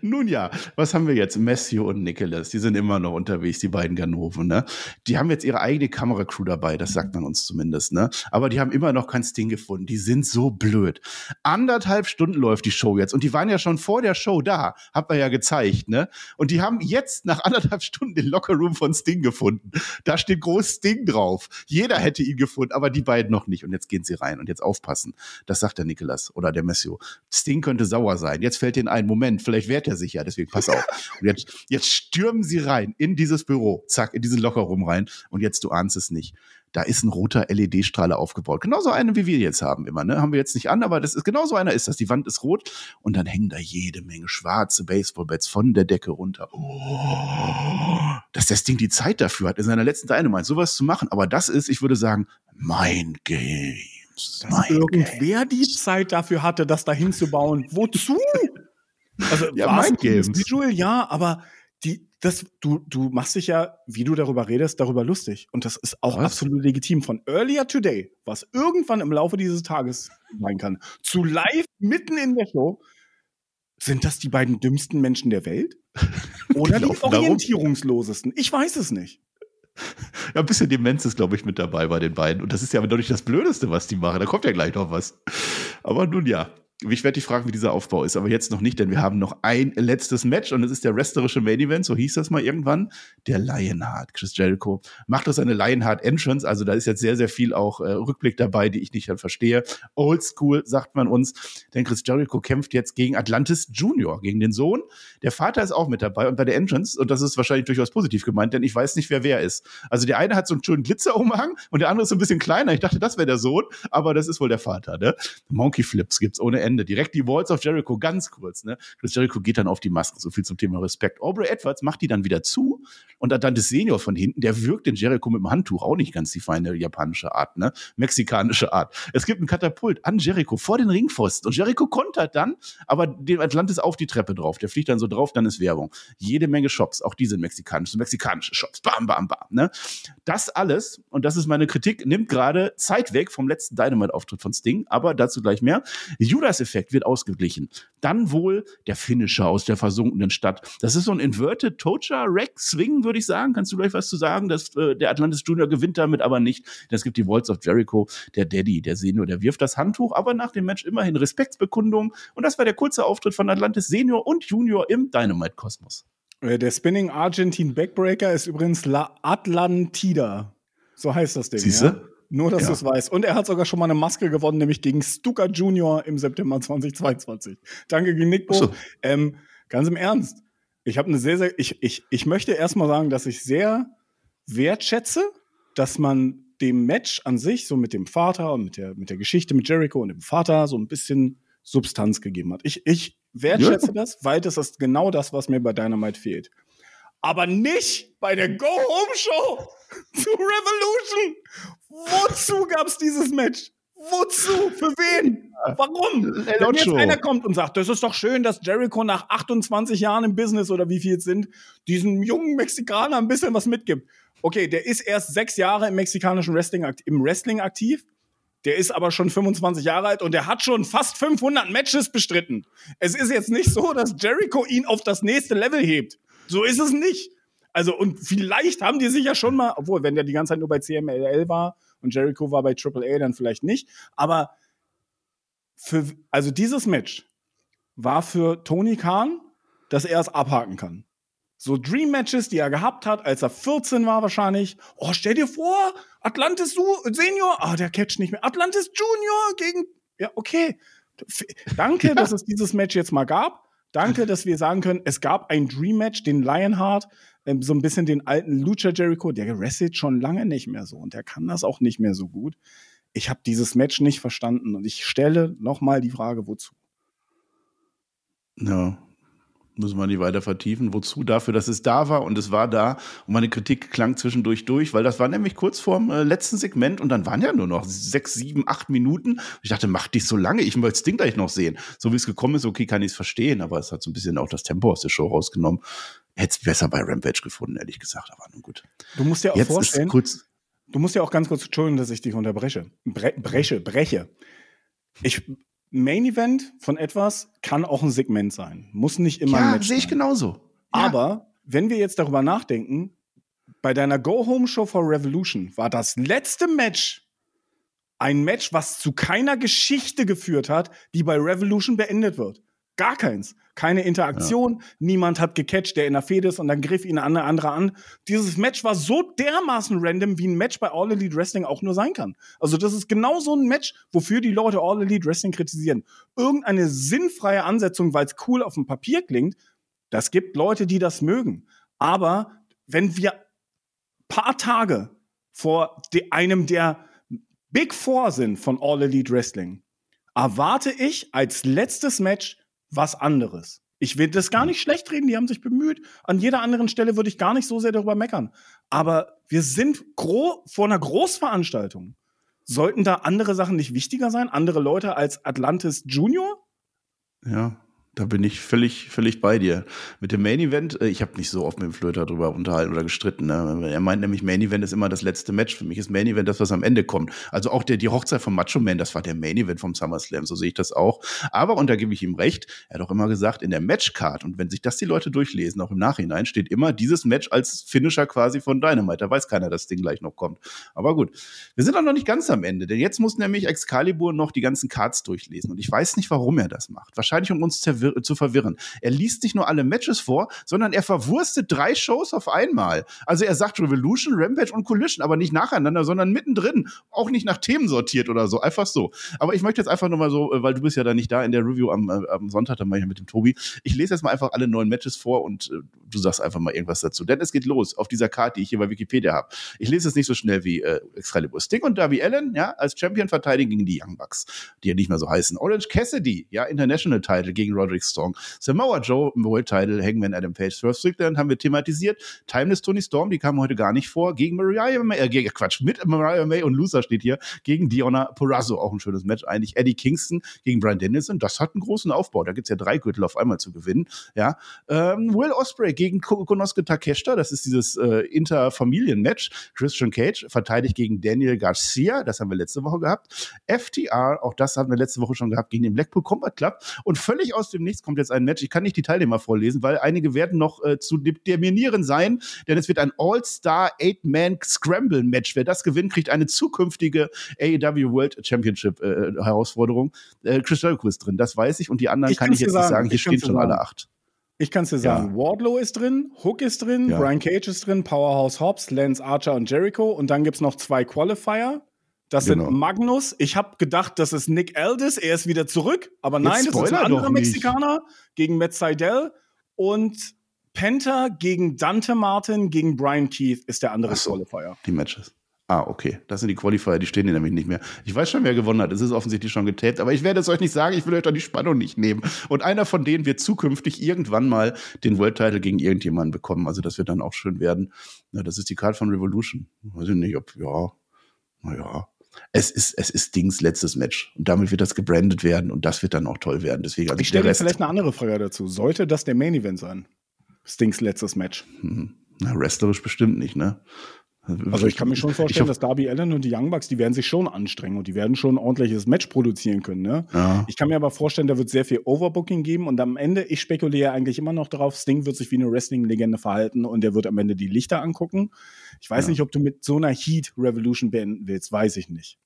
Nun ja, was haben wir jetzt? Matthew und Nicholas, die sind immer noch unterwegs, die beiden Ganoven, ne? Die haben jetzt ihre eigene Kameracrew dabei, das sagt man uns zumindest, ne? Aber die haben immer noch kein Sting gefunden. Die sind so blöd. Anderthalb Stunden läuft die Show jetzt und die waren ja schon vor der Show da, hat man ja gezeigt, ne? Und die haben jetzt nach anderthalb Stunden den Lockerroom von Sting gefunden. Da steht groß Sting drauf. Jeder hätte ihn gefunden, aber die beiden noch nicht. Und jetzt gehen sie rein und jetzt aufpassen. Das sagt der Nicholas oder der Matthew. Sting könnte sauer sein jetzt fällt ihnen ein, Moment, vielleicht wehrt er sich ja, deswegen pass auf. Und jetzt, jetzt stürmen sie rein in dieses Büro, zack, in diesen Lockerroom rein und jetzt, du ahnst es nicht. Da ist ein roter LED-Strahler aufgebaut. Genauso einen, wie wir jetzt haben immer, ne? Haben wir jetzt nicht an, aber das ist genauso einer ist das. Die Wand ist rot und dann hängen da jede Menge schwarze Baseballbats von der Decke runter. Oh, dass das Ding die Zeit dafür hat, in seiner letzten Dynamite sowas zu machen. Aber das ist, ich würde sagen, mein Game. Dass mein irgendwer Games. die Zeit dafür hatte, das da hinzubauen. Wozu? Also ja, mein Games. Visual, ja, aber die, das, du, du machst dich ja, wie du darüber redest, darüber lustig. Und das ist auch was? absolut legitim. Von Earlier Today, was irgendwann im Laufe dieses Tages sein kann, zu live mitten in der Show, sind das die beiden dümmsten Menschen der Welt? Oder die orientierungslosesten? Ich weiß es nicht. Ja, ein bisschen Demenz ist, glaube ich, mit dabei bei den beiden. Und das ist ja aber doch nicht das Blödeste, was die machen. Da kommt ja gleich noch was. Aber nun ja. Ich werde dich fragen, wie dieser Aufbau ist, aber jetzt noch nicht, denn wir haben noch ein letztes Match und es ist der wrestlerische Main Event, so hieß das mal irgendwann. Der Lionheart. Chris Jericho macht das eine Lionheart Entrance, also da ist jetzt sehr, sehr viel auch äh, Rückblick dabei, die ich nicht halt verstehe. Old School, sagt man uns, denn Chris Jericho kämpft jetzt gegen Atlantis Junior, gegen den Sohn. Der Vater ist auch mit dabei und bei der Entrance, und das ist wahrscheinlich durchaus positiv gemeint, denn ich weiß nicht, wer wer ist. Also der eine hat so einen schönen Glitzerumhang und der andere ist so ein bisschen kleiner. Ich dachte, das wäre der Sohn, aber das ist wohl der Vater, ne? Monkey Flips gibt's ohne Ende. Direkt die Walls of Jericho, ganz kurz. Ne? Chris Jericho geht dann auf die Masken, so viel zum Thema Respekt. Aubrey Edwards macht die dann wieder zu und dann das Senior von hinten, der wirkt den Jericho mit dem Handtuch, auch nicht ganz die feine japanische Art, ne? mexikanische Art. Es gibt ein Katapult an Jericho vor den Ringpfosten und Jericho kontert dann, aber dem Atlantis auf die Treppe drauf. Der fliegt dann so drauf, dann ist Werbung. Jede Menge Shops, auch die sind mexikanisch, mexikanische Shops. Bam, bam, bam. Ne? Das alles, und das ist meine Kritik, nimmt gerade Zeit weg vom letzten Dynamite-Auftritt von Sting, aber dazu gleich mehr. Judas-Effekt wird ausgeglichen. Dann wohl der Finisher aus der versunkenen Stadt. Das ist so ein Inverted Tocha Rack Swing, würde ich sagen. Kannst du gleich was zu sagen? dass äh, der Atlantis Junior gewinnt damit aber nicht. Es gibt die Walls of Jericho. Der Daddy, der Senior, der wirft das Handtuch, aber nach dem Match immerhin Respektsbekundung. Und das war der kurze Auftritt von Atlantis Senior und Junior im Dynamite-Kosmos. Äh, der Spinning Argentine Backbreaker ist übrigens La Atlantida. So heißt das Ding. Siehste? Ja? Nur, dass ja. du es weißt. Und er hat sogar schon mal eine Maske gewonnen, nämlich gegen Stuka Junior im September 2022. Danke, Nickbo. So. Ähm, ganz im Ernst. Ich habe eine sehr, sehr, ich, ich, ich möchte erstmal sagen, dass ich sehr wertschätze, dass man dem Match an sich, so mit dem Vater und mit der, mit der Geschichte mit Jericho und dem Vater, so ein bisschen Substanz gegeben hat. Ich, ich wertschätze ja. das, weil das ist genau das, was mir bei Dynamite fehlt. Aber nicht bei der Go-Home-Show zu Revolution. Wozu gab es dieses Match? Wozu? Für wen? Warum? Wenn jetzt einer kommt und sagt, das ist doch schön, dass Jericho nach 28 Jahren im Business oder wie viel es sind, diesen jungen Mexikaner ein bisschen was mitgibt. Okay, der ist erst sechs Jahre im mexikanischen Wrestling, im Wrestling aktiv. Der ist aber schon 25 Jahre alt und der hat schon fast 500 Matches bestritten. Es ist jetzt nicht so, dass Jericho ihn auf das nächste Level hebt. So ist es nicht. Also, und vielleicht haben die sich ja schon mal, obwohl, wenn der die ganze Zeit nur bei CMLL war und Jericho war bei AAA, dann vielleicht nicht. Aber für, also dieses Match war für Tony Khan, dass er es abhaken kann. So Dream Matches, die er gehabt hat, als er 14 war wahrscheinlich. Oh, stell dir vor, Atlantis Senior, ah, der catcht nicht mehr. Atlantis Junior gegen, ja, okay. Danke, dass es dieses Match jetzt mal gab. Danke, dass wir sagen können, es gab ein Dream Match, den Lionheart, ähm, so ein bisschen den alten Lucha Jericho, der wrestelt schon lange nicht mehr so und der kann das auch nicht mehr so gut. Ich habe dieses Match nicht verstanden und ich stelle nochmal die Frage, wozu? Ja, müssen wir nicht weiter vertiefen. Wozu? Dafür, dass es da war und es war da. Und meine Kritik klang zwischendurch durch, weil das war nämlich kurz vorm äh, letzten Segment und dann waren ja nur noch sechs, sieben, acht Minuten. Ich dachte, mach dich so lange, ich will das Ding gleich noch sehen. So wie es gekommen ist, okay, kann ich es verstehen, aber es hat so ein bisschen auch das Tempo aus der Show rausgenommen. Hätte es besser bei Rampage gefunden, ehrlich gesagt, aber nun gut. Du musst dir auch Jetzt vorstellen, kurz, du musst ja auch ganz kurz, entschuldigen, dass ich dich unterbreche. Bre breche, breche. Ich Main Event von etwas kann auch ein Segment sein. Muss nicht immer ja, ein Match sehe ich genauso. Ja. Aber wenn wir jetzt darüber nachdenken, bei deiner Go-Home-Show for Revolution war das letzte Match ein Match, was zu keiner Geschichte geführt hat, die bei Revolution beendet wird. Gar keins. Keine Interaktion. Ja. Niemand hat gecatcht, der in der Fehde ist und dann griff ihn eine andere an. Dieses Match war so dermaßen random, wie ein Match bei All Elite Wrestling auch nur sein kann. Also das ist genau so ein Match, wofür die Leute All Elite Wrestling kritisieren. Irgendeine sinnfreie Ansetzung, weil es cool auf dem Papier klingt, das gibt Leute, die das mögen. Aber wenn wir paar Tage vor einem der Big Four sind von All Elite Wrestling, erwarte ich als letztes Match was anderes. Ich will das gar hm. nicht schlecht reden, die haben sich bemüht. An jeder anderen Stelle würde ich gar nicht so sehr darüber meckern. Aber wir sind vor einer Großveranstaltung. Sollten da andere Sachen nicht wichtiger sein? Andere Leute als Atlantis Junior? Ja. Da bin ich völlig, völlig bei dir. Mit dem Main Event, äh, ich habe nicht so oft mit dem Flöter drüber unterhalten oder gestritten. Ne? Er meint nämlich, Main Event ist immer das letzte Match. Für mich ist Main Event das, was am Ende kommt. Also auch der, die Hochzeit von Macho Man, das war der Main Event vom SummerSlam, so sehe ich das auch. Aber, und da gebe ich ihm recht, er hat auch immer gesagt, in der Matchcard, und wenn sich das die Leute durchlesen, auch im Nachhinein, steht immer dieses Match als Finisher quasi von Dynamite. Da weiß keiner, dass das Ding gleich noch kommt. Aber gut. Wir sind auch noch nicht ganz am Ende, denn jetzt muss nämlich Excalibur noch die ganzen Cards durchlesen. Und ich weiß nicht, warum er das macht. Wahrscheinlich, um uns zu zu verwirren. Er liest nicht nur alle Matches vor, sondern er verwurstet drei Shows auf einmal. Also er sagt Revolution, Rampage und Collision, aber nicht nacheinander, sondern mittendrin. Auch nicht nach Themen sortiert oder so. Einfach so. Aber ich möchte jetzt einfach nur mal so, äh, weil du bist ja da nicht da in der Review am, äh, am Sonntag, dann mache ich mit dem Tobi. Ich lese jetzt mal einfach alle neuen Matches vor und äh, du sagst einfach mal irgendwas dazu. Denn es geht los auf dieser Karte, die ich hier bei Wikipedia habe. Ich lese es nicht so schnell wie äh, Excalibur. Sting und Darby Allen, ja, als Champion verteidigen gegen die Young Bucks, die ja nicht mehr so heißen. Orange Cassidy, ja, International Title gegen Roderick Strong. Samoa Joe World Title, Hangman Adam Page, Swerve Strickland haben wir thematisiert. Timeless Tony Storm, die kamen heute gar nicht vor, gegen Mariah May, äh, Quatsch, mit Mariah May und Loser steht hier, gegen Diona Porrazzo, auch ein schönes Match eigentlich. Eddie Kingston gegen Brian Danielson, das hat einen großen Aufbau, da gibt es ja drei Gürtel auf einmal zu gewinnen, ja. Ähm, Will Osprey gegen Konosuke Takeshita, das ist dieses äh, Interfamilien-Match. Christian Cage verteidigt gegen Daniel Garcia, das haben wir letzte Woche gehabt. FTR, auch das haben wir letzte Woche schon gehabt, gegen den Blackpool Combat Club. Und völlig aus dem Nichts kommt jetzt ein Match. Ich kann nicht die Teilnehmer vorlesen, weil einige werden noch äh, zu determinieren sein, denn es wird ein All-Star Eight-Man Scramble Match. Wer das gewinnt, kriegt eine zukünftige AEW World Championship äh, Herausforderung. Äh, Chris Jericho ist drin, das weiß ich und die anderen ich kann ich jetzt sagen. nicht sagen. Hier stehen schon sagen. alle acht. Ich kann es dir sagen. Ja. Wardlow ist drin, Hook ist drin, ja. Brian Cage ist drin, Powerhouse Hobbs, Lance Archer und Jericho. Und dann gibt es noch zwei Qualifier. Das genau. sind Magnus. Ich habe gedacht, das ist Nick Aldis. Er ist wieder zurück. Aber nein, das ist ein anderer Mexikaner gegen Matt Seidel. Und Penta gegen Dante Martin gegen Brian Keith ist der andere so, Qualifier. Die Matches. Ah, okay. Das sind die Qualifier, die stehen hier nämlich nicht mehr. Ich weiß schon, wer gewonnen hat. Es ist offensichtlich schon getappt, aber ich werde es euch nicht sagen. Ich will euch da die Spannung nicht nehmen. Und einer von denen wird zukünftig irgendwann mal den World Title gegen irgendjemanden bekommen. Also das wird dann auch schön werden. Ja, das ist die Card von Revolution. Weiß ich nicht, ob, ja, naja. Es ist, es ist Dings letztes Match. Und damit wird das gebrandet werden und das wird dann auch toll werden. Deswegen, also ich stelle vielleicht eine andere Frage dazu. Sollte das der Main Event sein? Stings letztes Match. Hm. Na, wrestlerisch bestimmt nicht, ne? Also ich kann mir schon vorstellen, dass Darby Allen und die Young Bucks, die werden sich schon anstrengen und die werden schon ein ordentliches Match produzieren können. Ne? Ja. Ich kann mir aber vorstellen, da wird sehr viel Overbooking geben und am Ende, ich spekuliere eigentlich immer noch darauf, Sting wird sich wie eine Wrestling-Legende verhalten und er wird am Ende die Lichter angucken. Ich weiß ja. nicht, ob du mit so einer Heat Revolution beenden willst, weiß ich nicht.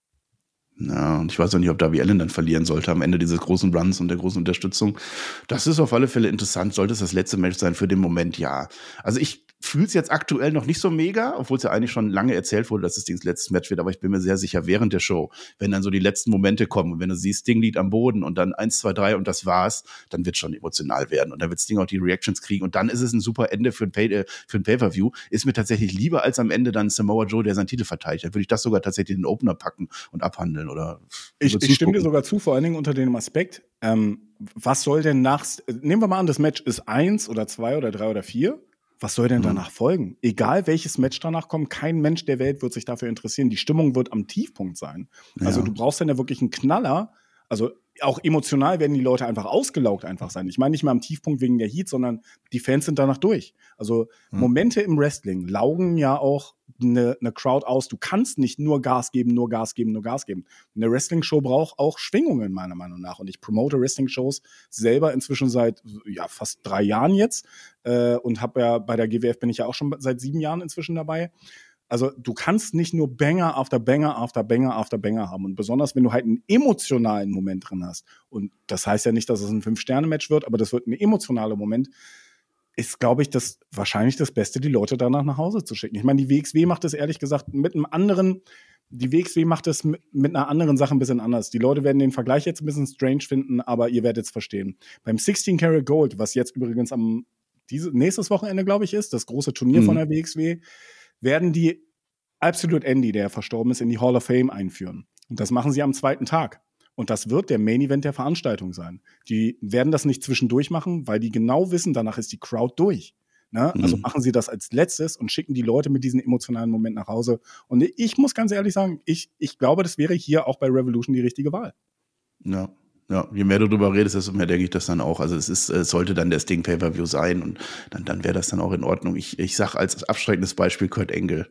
Ja, und ich weiß auch nicht, ob Darby Allen dann verlieren sollte am Ende dieses großen Runs und der großen Unterstützung. Das ist auf alle Fälle interessant. Sollte es das letzte Match sein für den Moment, ja. Also ich fühle es jetzt aktuell noch nicht so mega, obwohl es ja eigentlich schon lange erzählt wurde, dass es das letzte Match wird. Aber ich bin mir sehr sicher, während der Show, wenn dann so die letzten Momente kommen und wenn du siehst, Sting liegt am Boden und dann eins, zwei, drei und das war's, dann wird schon emotional werden. Und dann wird Sting auch die Reactions kriegen. Und dann ist es ein super Ende für ein, Pay äh, für ein Pay-Per-View. Ist mir tatsächlich lieber als am Ende dann Samoa Joe, der seinen Titel verteidigt. Dann würde ich das sogar tatsächlich in den Opener packen und abhandeln oder. Ich, ich stimme dir sogar zu, vor allen Dingen unter dem Aspekt, ähm, was soll denn nach, nehmen wir mal an, das Match ist eins oder zwei oder drei oder vier was soll denn mhm. danach folgen? Egal welches Match danach kommt, kein Mensch der Welt wird sich dafür interessieren. Die Stimmung wird am Tiefpunkt sein. Also ja. Also du brauchst dann ja wirklich einen Knaller. Also auch emotional werden die Leute einfach ausgelaugt einfach sein. Ich meine nicht mal am Tiefpunkt wegen der Heat, sondern die Fans sind danach durch. Also mhm. Momente im Wrestling laugen ja auch eine, eine Crowd aus. Du kannst nicht nur Gas geben, nur Gas geben, nur Gas geben. Eine Wrestling-Show braucht auch Schwingungen, meiner Meinung nach. Und ich promote Wrestling-Shows selber inzwischen seit ja, fast drei Jahren jetzt. Äh, und habe ja bei der GWF bin ich ja auch schon seit sieben Jahren inzwischen dabei. Also du kannst nicht nur Banger after Banger after Banger after Banger haben. Und besonders, wenn du halt einen emotionalen Moment drin hast. Und das heißt ja nicht, dass es ein Fünf-Sterne-Match wird, aber das wird ein emotionaler Moment ist, glaube ich, das wahrscheinlich das Beste, die Leute danach nach Hause zu schicken. Ich meine, die WXW macht das ehrlich gesagt mit einem anderen, die WXW macht das mit, mit, einer anderen Sache ein bisschen anders. Die Leute werden den Vergleich jetzt ein bisschen strange finden, aber ihr werdet es verstehen. Beim 16 Karat Gold, was jetzt übrigens am diese, nächstes Wochenende, glaube ich, ist, das große Turnier mhm. von der WXW, werden die Absolute Andy, der verstorben ist, in die Hall of Fame einführen. Und das machen sie am zweiten Tag. Und das wird der Main Event der Veranstaltung sein. Die werden das nicht zwischendurch machen, weil die genau wissen, danach ist die Crowd durch. Ne? Also mhm. machen sie das als letztes und schicken die Leute mit diesem emotionalen Moment nach Hause. Und ich muss ganz ehrlich sagen, ich, ich glaube, das wäre hier auch bei Revolution die richtige Wahl. Ja. Ja, je mehr du darüber redest, desto mehr denke ich das dann auch. Also es ist, es sollte dann das Ding Pay-Per-View sein und dann, dann wäre das dann auch in Ordnung. Ich, ich sag als abschreckendes Beispiel Kurt Engel.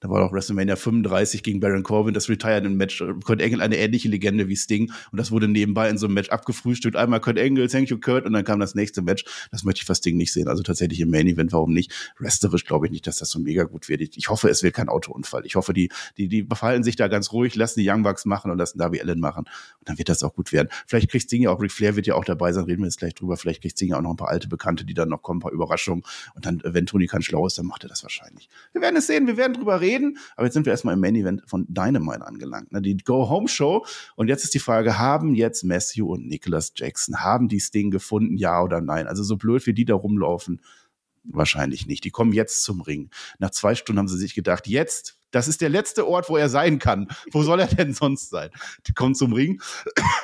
Da war doch WrestleMania 35 gegen Baron Corbin, das Retirement-Match. Kurt Engel, eine ähnliche Legende wie Sting. Und das wurde nebenbei in so einem Match abgefrühstückt. Einmal Kurt Engel, thank you Kurt. Und dann kam das nächste Match. Das möchte ich fast Sting nicht sehen. Also tatsächlich im Main Event, warum nicht? Wrestlerisch glaube ich nicht, dass das so mega gut wird. Ich, hoffe, es wird kein Autounfall. Ich hoffe, die, die, die verhalten sich da ganz ruhig, lassen die Young Bucks machen und lassen Darby Allen machen. Und dann wird das auch gut werden. Vielleicht kriegt Sting ja auch, Ric Flair wird ja auch dabei sein, reden wir jetzt gleich drüber. Vielleicht kriegt Sting ja auch noch ein paar alte Bekannte, die dann noch kommen, ein paar Überraschungen. Und dann, wenn Tony kann schlau ist, dann macht er das wahrscheinlich. Wir werden es sehen, wir werden drüber reden. Aber jetzt sind wir erstmal im Main Event von Dynamite angelangt. Ne? Die Go-Home-Show. Und jetzt ist die Frage, haben jetzt Matthew und Nicholas Jackson, haben die Sting gefunden, ja oder nein? Also so blöd wie die da rumlaufen, wahrscheinlich nicht. Die kommen jetzt zum Ring. Nach zwei Stunden haben sie sich gedacht, jetzt das ist der letzte Ort, wo er sein kann. Wo soll er denn sonst sein? Die kommen zum Ring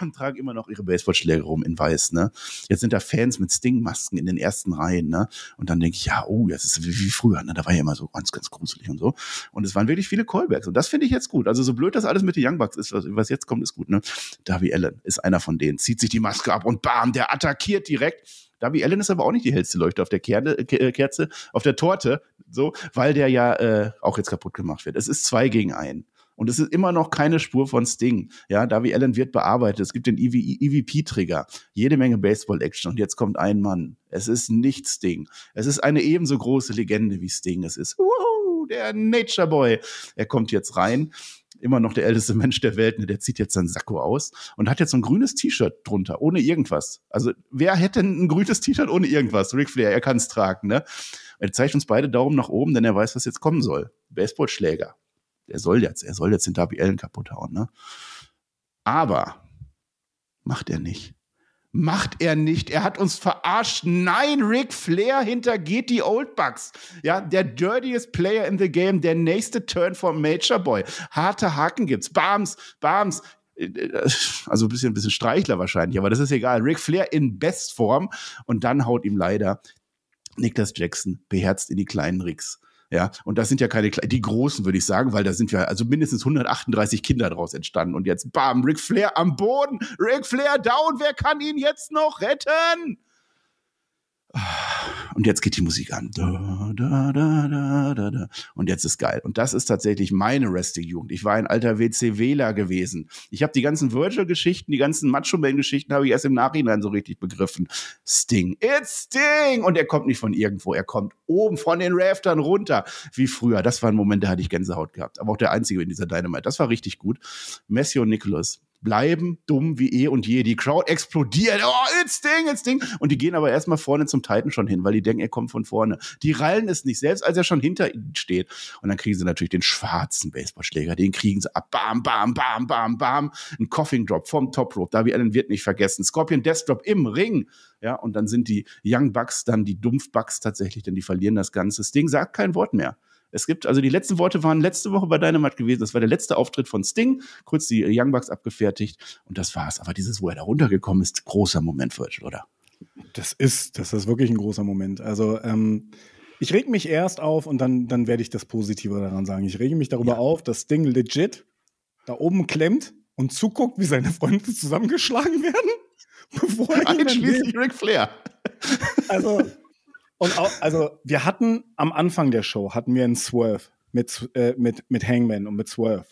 und tragen immer noch ihre Baseballschläge rum in weiß. Ne? Jetzt sind da Fans mit Sting-Masken in den ersten Reihen. Ne? Und dann denke ich, ja, oh, jetzt ist wie, wie früher. Ne? Da war ja immer so ganz, ganz gruselig und so. Und es waren wirklich viele Callbacks. Und das finde ich jetzt gut. Also so blöd das alles mit den Young Bucks ist, was jetzt kommt, ist gut. Ne? Darby Allen ist einer von denen. Zieht sich die Maske ab und bam, der attackiert direkt. Darby Allen ist aber auch nicht die hellste Leuchte auf der Kerne, äh, Kerze, auf der Torte, so, weil der ja äh, auch jetzt kaputt gemacht wird. Es ist zwei gegen einen. Und es ist immer noch keine Spur von Sting. Ja, Darby Allen wird bearbeitet. Es gibt den EVP-Trigger. Jede Menge Baseball-Action. Und jetzt kommt ein Mann. Es ist nicht Sting. Es ist eine ebenso große Legende wie Sting. Es ist, wow, der Nature Boy. Er kommt jetzt rein immer noch der älteste Mensch der Welt, ne, der zieht jetzt sein Sakko aus und hat jetzt so ein grünes T-Shirt drunter, ohne irgendwas. Also wer hätte ein grünes T-Shirt ohne irgendwas? Ric Flair, er kann es tragen, ne? Er zeigt uns beide Daumen nach oben, denn er weiß, was jetzt kommen soll. Baseballschläger. Er soll jetzt, er soll jetzt den Darby Allen kaputt hauen, ne? Aber macht er nicht. Macht er nicht. Er hat uns verarscht. Nein, Ric Flair hintergeht die Old Bucks. Ja, der dirtiest Player in the game, der nächste Turn vom Major Boy. Harte Haken gibt's. Bams, Bams. Also ein bisschen, ein bisschen Streichler wahrscheinlich, aber das ist egal. Ric Flair in Bestform und dann haut ihm leider Niklas Jackson beherzt in die kleinen Ricks. Ja, und das sind ja keine die großen, würde ich sagen, weil da sind ja also mindestens 138 Kinder daraus entstanden. Und jetzt, bam, Ric Flair am Boden, Ric Flair down, wer kann ihn jetzt noch retten? Und jetzt geht die Musik an. Da, da, da, da, da, Und jetzt ist geil. Und das ist tatsächlich meine Wrestling-Jugend. Ich war ein alter WC-Wähler gewesen. Ich habe die ganzen Virgil-Geschichten, die ganzen Macho-Man-Geschichten habe ich erst im Nachhinein so richtig begriffen. Sting. It's Sting! Und er kommt nicht von irgendwo. Er kommt oben von den Raftern runter. Wie früher. Das war ein Moment, da hatte ich Gänsehaut gehabt. Aber auch der einzige in dieser Dynamite. Das war richtig gut. Messi und Nicholas bleiben dumm wie eh und je. Die Crowd explodiert. Oh, it's Ding, it's Ding. Und die gehen aber erstmal vorne zum Titan schon hin, weil die denken, er kommt von vorne. Die rallen es nicht, selbst als er schon hinter ihnen steht. Und dann kriegen sie natürlich den schwarzen Baseballschläger. Den kriegen sie ab. Bam, bam, bam, bam, bam. Ein Coughing Drop vom Top Rope. Darby Allen wird nicht vergessen. Scorpion Death Drop im Ring. Ja, und dann sind die Young Bucks dann die Dumpf Bucks tatsächlich, denn die verlieren das Ganze. Das Ding sagt kein Wort mehr. Es gibt, also die letzten Worte waren letzte Woche bei Dynamite gewesen. Das war der letzte Auftritt von Sting. Kurz die Young Bucks abgefertigt. Und das war's. Aber dieses, wo er da runtergekommen ist, großer Moment, Virgil, oder? Das ist, das ist wirklich ein großer Moment. Also, ähm, ich reg mich erst auf und dann, dann werde ich das Positive daran sagen. Ich rege mich darüber ja. auf, dass Sting legit da oben klemmt und zuguckt, wie seine Freunde zusammengeschlagen werden. Bevor er Einschließlich Ric Flair. Also, und auch, also wir hatten am Anfang der Show hatten wir einen Swerve mit, äh, mit, mit Hangman und mit Swerve.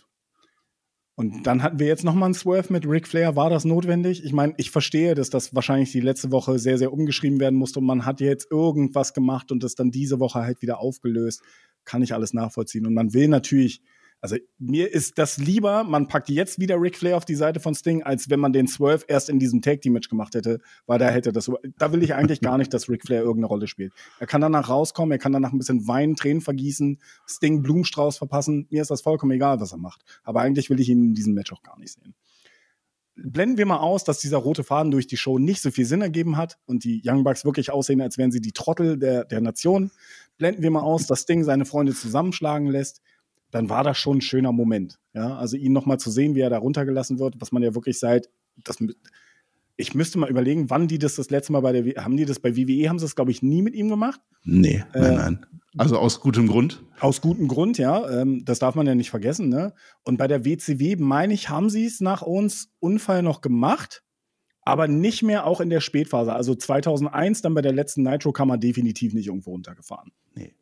Und dann hatten wir jetzt nochmal einen Swerve mit Ric Flair. War das notwendig? Ich meine, ich verstehe, dass das wahrscheinlich die letzte Woche sehr, sehr umgeschrieben werden musste und man hat jetzt irgendwas gemacht und das dann diese Woche halt wieder aufgelöst. Kann ich alles nachvollziehen. Und man will natürlich also mir ist das lieber, man packt jetzt wieder Ric Flair auf die Seite von Sting, als wenn man den Swerve erst in diesem Tag Team Match gemacht hätte, weil da hätte das, da will ich eigentlich gar nicht, dass Ric Flair irgendeine Rolle spielt. Er kann danach rauskommen, er kann danach ein bisschen weinen, Tränen vergießen, Sting Blumenstrauß verpassen. Mir ist das vollkommen egal, was er macht. Aber eigentlich will ich ihn in diesem Match auch gar nicht sehen blenden wir mal aus, dass dieser rote Faden durch die Show nicht so viel Sinn ergeben hat und die Young Bucks wirklich aussehen, als wären sie die Trottel der, der Nation. Blenden wir mal aus, dass Sting seine Freunde zusammenschlagen lässt dann war das schon ein schöner Moment. Ja, also ihn nochmal zu sehen, wie er da runtergelassen wird, was man ja wirklich seit, das, ich müsste mal überlegen, wann die das das letzte Mal bei der, haben die das bei WWE, haben sie das, glaube ich, nie mit ihm gemacht? Nee, nein, äh, nein. Also aus gutem Grund? Aus gutem Grund, ja. Ähm, das darf man ja nicht vergessen, ne? Und bei der WCW, meine ich, haben sie es nach uns Unfall noch gemacht, aber nicht mehr auch in der Spätphase. Also 2001, dann bei der letzten Nitro, kam man definitiv nicht irgendwo runtergefahren. Nee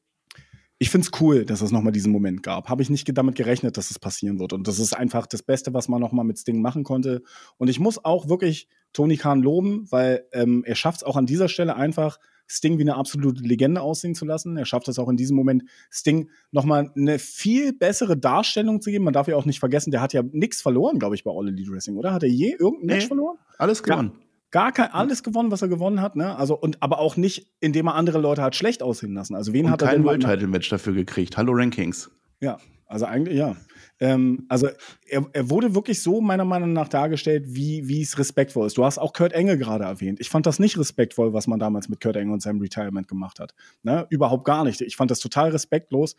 ich finde es cool, dass es nochmal diesen Moment gab. Habe ich nicht damit gerechnet, dass es das passieren wird. Und das ist einfach das Beste, was man nochmal mit Sting machen konnte. Und ich muss auch wirklich Tony Khan loben, weil ähm, er schafft es auch an dieser Stelle einfach, Sting wie eine absolute Legende aussehen zu lassen. Er schafft es auch in diesem Moment, Sting nochmal eine viel bessere Darstellung zu geben. Man darf ja auch nicht vergessen, der hat ja nichts verloren, glaube ich, bei All Elite Wrestling, oder? Hat er je irgendein nee, Match verloren? Alles gewonnen. Ja gar kein, alles gewonnen, was er gewonnen hat, ne? Also, und aber auch nicht, indem er andere Leute hat schlecht aussehen lassen. Also, wen und hat er kein World Title Match dafür gekriegt? Hallo Rankings. Ja, also eigentlich, ja. Ähm, also, er, er wurde wirklich so meiner Meinung nach dargestellt, wie, wie es respektvoll ist. Du hast auch Kurt Engel gerade erwähnt. Ich fand das nicht respektvoll, was man damals mit Kurt Engel und seinem Retirement gemacht hat. Ne? Überhaupt gar nicht. Ich fand das total respektlos.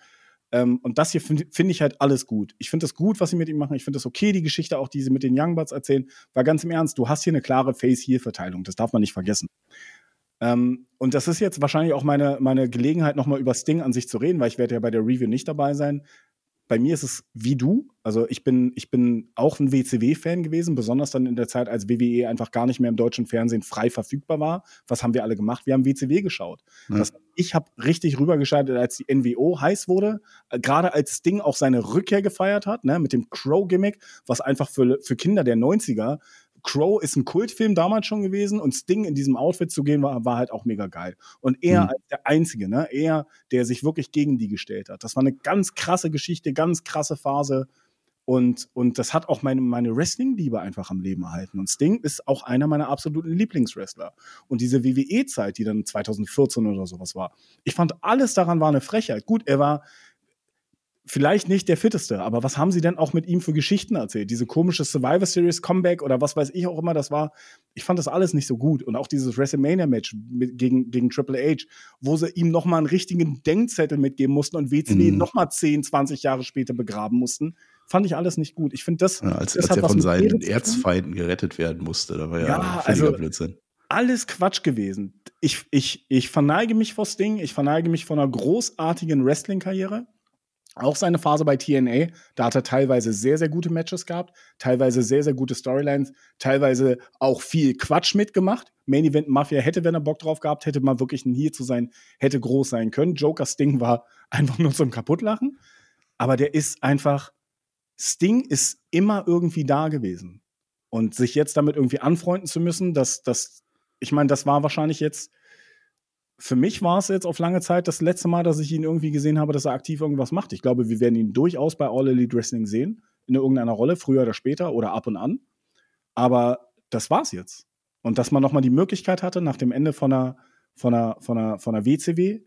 Ähm, und das hier finde find ich halt alles gut. Ich finde das gut, was sie mit ihm machen. Ich finde das okay, die Geschichte auch, die sie mit den Young Buds erzählen. Weil ganz im Ernst, du hast hier eine klare Face-Heel-Verteilung. Das darf man nicht vergessen. Ähm, und das ist jetzt wahrscheinlich auch meine, meine Gelegenheit, nochmal über Sting an sich zu reden, weil ich werde ja bei der Review nicht dabei sein bei mir ist es wie du. Also ich bin, ich bin auch ein WCW-Fan gewesen, besonders dann in der Zeit, als WWE einfach gar nicht mehr im deutschen Fernsehen frei verfügbar war. Was haben wir alle gemacht? Wir haben WCW geschaut. Ja. Das, ich habe richtig rübergeschaltet, als die NWO heiß wurde, äh, gerade als Sting auch seine Rückkehr gefeiert hat, ne, mit dem Crow-Gimmick, was einfach für, für Kinder der 90er Crow ist ein Kultfilm damals schon gewesen und Sting in diesem Outfit zu gehen war, war halt auch mega geil. Und er mhm. als der Einzige, ne, er, der sich wirklich gegen die gestellt hat. Das war eine ganz krasse Geschichte, ganz krasse Phase. Und, und das hat auch meine, meine Wrestling-Liebe einfach am Leben erhalten. Und Sting ist auch einer meiner absoluten Lieblingswrestler. Und diese WWE-Zeit, die dann 2014 oder sowas war, ich fand alles daran war eine Frechheit. Gut, er war vielleicht nicht der fitteste, aber was haben sie denn auch mit ihm für Geschichten erzählt? Diese komische Survivor Series Comeback oder was weiß ich auch immer das war. Ich fand das alles nicht so gut. Und auch dieses WrestleMania Match gegen, gegen Triple H, wo sie ihm nochmal einen richtigen Denkzettel mitgeben mussten und WCW mhm. nochmal 10, 20 Jahre später begraben mussten. Fand ich alles nicht gut. Ich finde das. Ja, als, das als er von seinen Erzfeinden gerettet werden musste, da war ja, ja also, Blödsinn alles Quatsch gewesen. Ich, ich, ich verneige mich vor Sting, ich verneige mich vor einer großartigen Wrestling-Karriere. Auch seine Phase bei TNA, da hat er teilweise sehr, sehr gute Matches gehabt, teilweise sehr, sehr gute Storylines, teilweise auch viel Quatsch mitgemacht. Main Event Mafia hätte, wenn er Bock drauf gehabt hätte, mal wirklich ein Hier zu sein, hätte groß sein können. Joker Sting war einfach nur zum Kaputtlachen. Aber der ist einfach, Sting ist immer irgendwie da gewesen. Und sich jetzt damit irgendwie anfreunden zu müssen, dass, dass ich meine, das war wahrscheinlich jetzt für mich war es jetzt auf lange Zeit das letzte Mal, dass ich ihn irgendwie gesehen habe, dass er aktiv irgendwas macht. Ich glaube, wir werden ihn durchaus bei All Elite Wrestling sehen, in irgendeiner Rolle, früher oder später oder ab und an. Aber das war's jetzt. Und dass man nochmal die Möglichkeit hatte, nach dem Ende von einer, von einer, von einer, von einer WCW,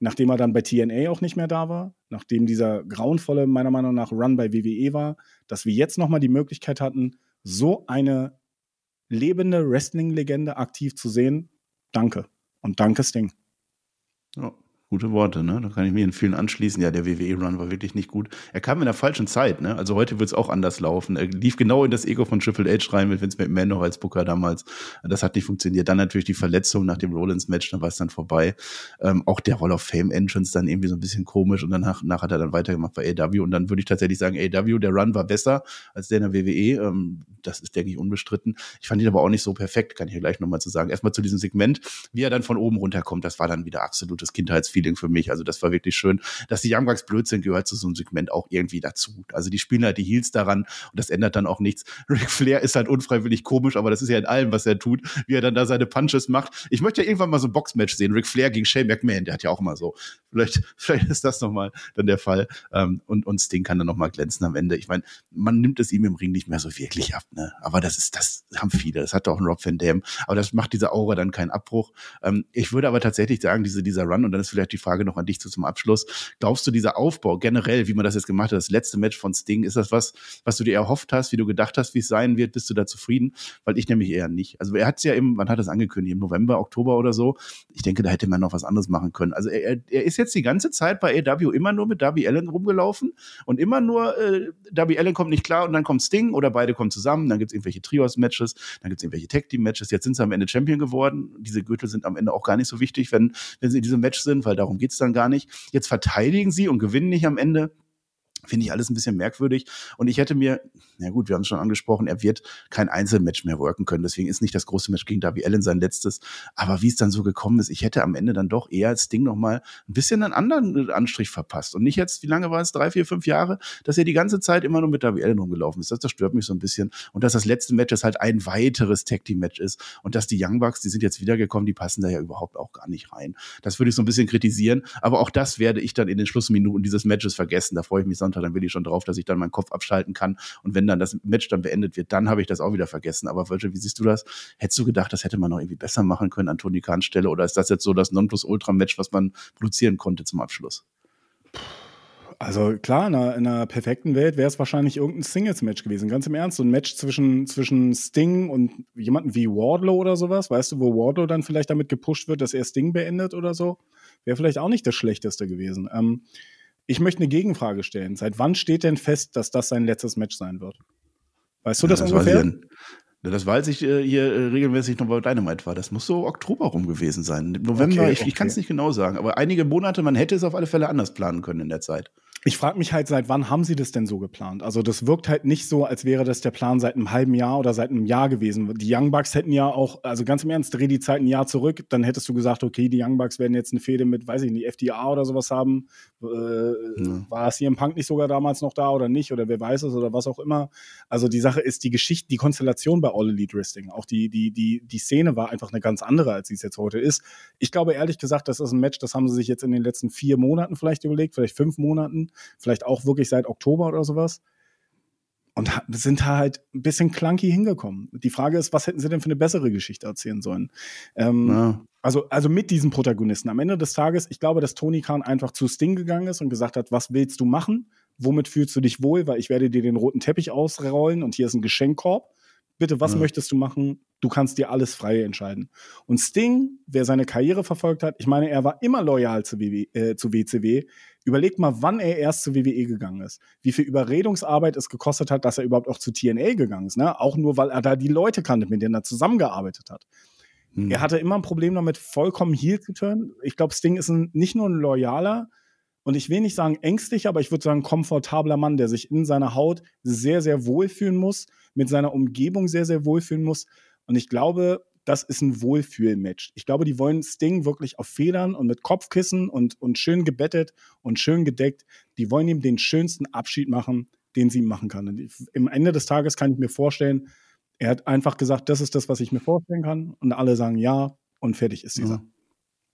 nachdem er dann bei TNA auch nicht mehr da war, nachdem dieser grauenvolle, meiner Meinung nach, Run bei WWE war, dass wir jetzt nochmal die Möglichkeit hatten, so eine lebende Wrestling-Legende aktiv zu sehen. Danke. Und danke, Sting. Ja. Gute Worte, ne? Da kann ich mir in vielen anschließen. Ja, der WWE-Run war wirklich nicht gut. Er kam in der falschen Zeit, ne? Also heute wird es auch anders laufen. Er lief genau in das Ego von Triple H rein mit Vince McMahon noch als Booker damals. Das hat nicht funktioniert. Dann natürlich die Verletzung nach dem Rollins-Match, dann war es dann vorbei. Ähm, auch der Wall of Fame-Entrance dann irgendwie so ein bisschen komisch und danach, danach hat er dann weitergemacht bei AW und dann würde ich tatsächlich sagen, AW, der Run war besser als der in der WWE. Ähm, das ist, denke ich, unbestritten. Ich fand ihn aber auch nicht so perfekt, kann ich hier gleich nochmal zu sagen. Erstmal zu diesem Segment, wie er dann von oben runterkommt, das war dann wieder absolutes Kindheitsfeeling Feeling für mich. Also das war wirklich schön. Dass die Young Bucks blöd sind, gehört zu so einem Segment auch irgendwie dazu. Also die spielen halt die Heels daran und das ändert dann auch nichts. Ric Flair ist halt unfreiwillig komisch, aber das ist ja in allem, was er tut, wie er dann da seine Punches macht. Ich möchte ja irgendwann mal so ein Boxmatch sehen. Ric Flair gegen Shane McMahon, der hat ja auch immer so. Vielleicht, vielleicht ist das nochmal dann der Fall. Ähm, und, und Sting kann dann nochmal glänzen am Ende. Ich meine, man nimmt es ihm im Ring nicht mehr so wirklich ab, ne? Aber das ist, das haben viele. Das hat auch ein Rob Van Dam. Aber das macht dieser Aura dann keinen Abbruch. Ähm, ich würde aber tatsächlich sagen, diese, dieser Run, und dann ist vielleicht die Frage noch an dich zu, zum Abschluss. Glaubst du, dieser Aufbau generell, wie man das jetzt gemacht hat, das letzte Match von Sting, ist das was, was du dir erhofft hast, wie du gedacht hast, wie es sein wird? Bist du da zufrieden? Weil ich nämlich eher nicht. Also er hat es ja im, wann hat es angekündigt? Im November, Oktober oder so. Ich denke, da hätte man noch was anderes machen können. Also er, er ist jetzt die ganze Zeit bei AW immer nur mit Darby Allen rumgelaufen und immer nur äh, Darby Allen kommt nicht klar und dann kommt Sting oder beide kommen zusammen, dann gibt es irgendwelche Trios-Matches, dann gibt es irgendwelche Tag-Team-Matches. Jetzt sind sie am Ende Champion geworden. Diese Gürtel sind am Ende auch gar nicht so wichtig, wenn, wenn sie in diesem Match sind, weil darum geht es dann gar nicht. Jetzt verteidigen sie und gewinnen nicht am Ende. Finde ich alles ein bisschen merkwürdig. Und ich hätte mir, na gut, wir haben es schon angesprochen, er wird kein Einzelmatch mehr worken können. Deswegen ist nicht das große Match gegen Darby Allen sein letztes. Aber wie es dann so gekommen ist, ich hätte am Ende dann doch eher als Ding nochmal ein bisschen einen anderen Anstrich verpasst. Und nicht jetzt, wie lange war es? Drei, vier, fünf Jahre, dass er die ganze Zeit immer nur mit Darby Allen rumgelaufen ist. Das, das stört mich so ein bisschen. Und dass das letzte Match jetzt halt ein weiteres Tag Team Match ist. Und dass die Young Bucks, die sind jetzt wiedergekommen, die passen da ja überhaupt auch gar nicht rein. Das würde ich so ein bisschen kritisieren. Aber auch das werde ich dann in den Schlussminuten dieses Matches vergessen. Da freue ich mich Sonntag dann will ich schon drauf, dass ich dann meinen Kopf abschalten kann. Und wenn dann das Match dann beendet wird, dann habe ich das auch wieder vergessen. Aber Virgil, wie siehst du das? Hättest du gedacht, das hätte man noch irgendwie besser machen können an Tony Kahns Stelle? Oder ist das jetzt so das Nonplusultra-Match, was man produzieren konnte zum Abschluss? Also klar, in einer, in einer perfekten Welt wäre es wahrscheinlich irgendein Singles-Match gewesen. Ganz im Ernst, so ein Match zwischen, zwischen Sting und jemanden wie Wardlow oder sowas, weißt du, wo Wardlow dann vielleicht damit gepusht wird, dass er Sting beendet oder so, wäre vielleicht auch nicht das Schlechteste gewesen. Ähm, ich möchte eine Gegenfrage stellen. Seit wann steht denn fest, dass das sein letztes Match sein wird? Weißt du das, ja, das ungefähr? Das weiß ich äh, hier äh, regelmäßig noch bei Dynamite war. Das muss so Oktober rum gewesen sein. November, okay, ich, ich kann es nicht genau sagen. Aber einige Monate, man hätte es auf alle Fälle anders planen können in der Zeit. Ich frage mich halt, seit wann haben sie das denn so geplant? Also das wirkt halt nicht so, als wäre das der Plan seit einem halben Jahr oder seit einem Jahr gewesen. Die Young Bucks hätten ja auch, also ganz im Ernst, dreh die Zeit ein Jahr zurück, dann hättest du gesagt, okay, die Young Bucks werden jetzt eine Fehde mit, weiß ich nicht, FDA oder sowas haben. Äh, ja. War es hier im Punk nicht sogar damals noch da oder nicht? Oder wer weiß es oder was auch immer. Also die Sache ist, die Geschichte, die Konstellation bei All Elite Wrestling, auch die, die, die, die Szene war einfach eine ganz andere, als sie es jetzt heute ist. Ich glaube ehrlich gesagt, das ist ein Match, das haben sie sich jetzt in den letzten vier Monaten vielleicht überlegt, vielleicht fünf Monaten, vielleicht auch wirklich seit Oktober oder sowas. Und sind halt ein bisschen clunky hingekommen. Die Frage ist, was hätten sie denn für eine bessere Geschichte erzählen sollen? Ähm, ja. also, also mit diesen Protagonisten. Am Ende des Tages, ich glaube, dass Tony Khan einfach zu Sting gegangen ist und gesagt hat, was willst du machen? womit fühlst du dich wohl, weil ich werde dir den roten Teppich ausrollen und hier ist ein Geschenkkorb. Bitte, was ja. möchtest du machen? Du kannst dir alles frei entscheiden. Und Sting, wer seine Karriere verfolgt hat, ich meine, er war immer loyal zu, WW, äh, zu WCW. Überlegt mal, wann er erst zu WWE gegangen ist. Wie viel Überredungsarbeit es gekostet hat, dass er überhaupt auch zu TNA gegangen ist. Ne? Auch nur, weil er da die Leute kannte, mit denen er zusammengearbeitet hat. Hm. Er hatte immer ein Problem damit, vollkommen heel zu turnen. Ich glaube, Sting ist ein, nicht nur ein loyaler, und ich will nicht sagen ängstlich, aber ich würde sagen komfortabler Mann, der sich in seiner Haut sehr, sehr wohlfühlen muss, mit seiner Umgebung sehr, sehr wohlfühlen muss. Und ich glaube, das ist ein Wohlfühlmatch. Ich glaube, die wollen Sting wirklich auf Federn und mit Kopfkissen und, und schön gebettet und schön gedeckt. Die wollen ihm den schönsten Abschied machen, den sie ihm machen kann. Und im Ende des Tages kann ich mir vorstellen, er hat einfach gesagt, das ist das, was ich mir vorstellen kann. Und alle sagen ja und fertig ist dieser. Ja.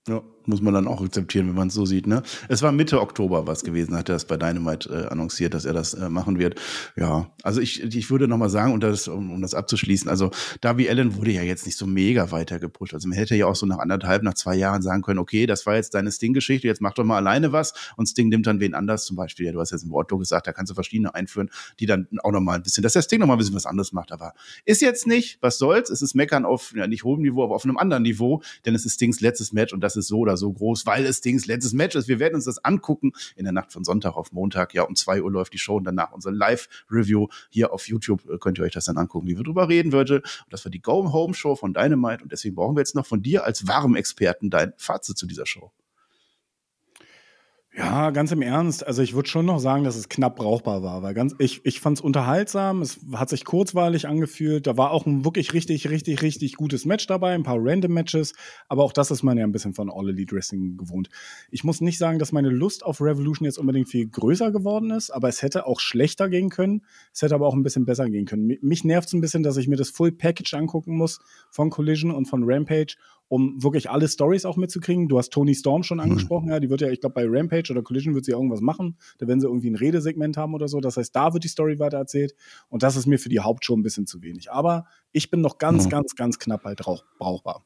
Ja, muss man dann auch akzeptieren, wenn man es so sieht. Ne? Es war Mitte Oktober was gewesen, hat er das bei Dynamite äh, annonciert, dass er das äh, machen wird. Ja, also ich, ich würde noch mal sagen, und das, um, um das abzuschließen, also Darby Allen wurde ja jetzt nicht so mega weiter gepusht. Also man hätte ja auch so nach anderthalb, nach zwei Jahren sagen können, okay, das war jetzt deine Sting-Geschichte, jetzt mach doch mal alleine was und Sting nimmt dann wen anders, zum Beispiel, ja, du hast jetzt im Wortlo gesagt, da kannst du verschiedene einführen, die dann auch noch mal ein bisschen, dass der Sting noch mal ein bisschen was anderes macht. Aber ist jetzt nicht, was soll's, es ist Meckern auf, ja, nicht hohem Niveau, aber auf einem anderen Niveau, denn es ist Stings letztes Match und das ist so oder so groß, weil es Dings letztes Match ist. Wir werden uns das angucken in der Nacht von Sonntag auf Montag. Ja, um zwei Uhr läuft die Show und danach unsere Live-Review hier auf YouTube. Äh, könnt ihr euch das dann angucken, wie wir drüber reden würde. Das war die Go-Home-Show von Dynamite und deswegen brauchen wir jetzt noch von dir als warm Experten dein Fazit zu dieser Show. Ja, ganz im Ernst. Also ich würde schon noch sagen, dass es knapp brauchbar war, weil ganz, ich, ich fand es unterhaltsam, es hat sich kurzweilig angefühlt, da war auch ein wirklich richtig, richtig, richtig gutes Match dabei, ein paar random Matches, aber auch das ist man ja ein bisschen von All Elite Wrestling gewohnt. Ich muss nicht sagen, dass meine Lust auf Revolution jetzt unbedingt viel größer geworden ist, aber es hätte auch schlechter gehen können, es hätte aber auch ein bisschen besser gehen können. Mich nervt es ein bisschen, dass ich mir das Full Package angucken muss von Collision und von Rampage um wirklich alle Stories auch mitzukriegen. Du hast Tony Storm schon mhm. angesprochen, mhm. ja, die wird ja, ich glaube, bei Rampage oder Collision wird sie irgendwas machen. Da werden sie irgendwie ein Redesegment haben oder so. Das heißt, da wird die Story weiter erzählt. Und das ist mir für die Hauptshow ein bisschen zu wenig. Aber ich bin noch ganz, mhm. ganz, ganz knapp halt brauchbar.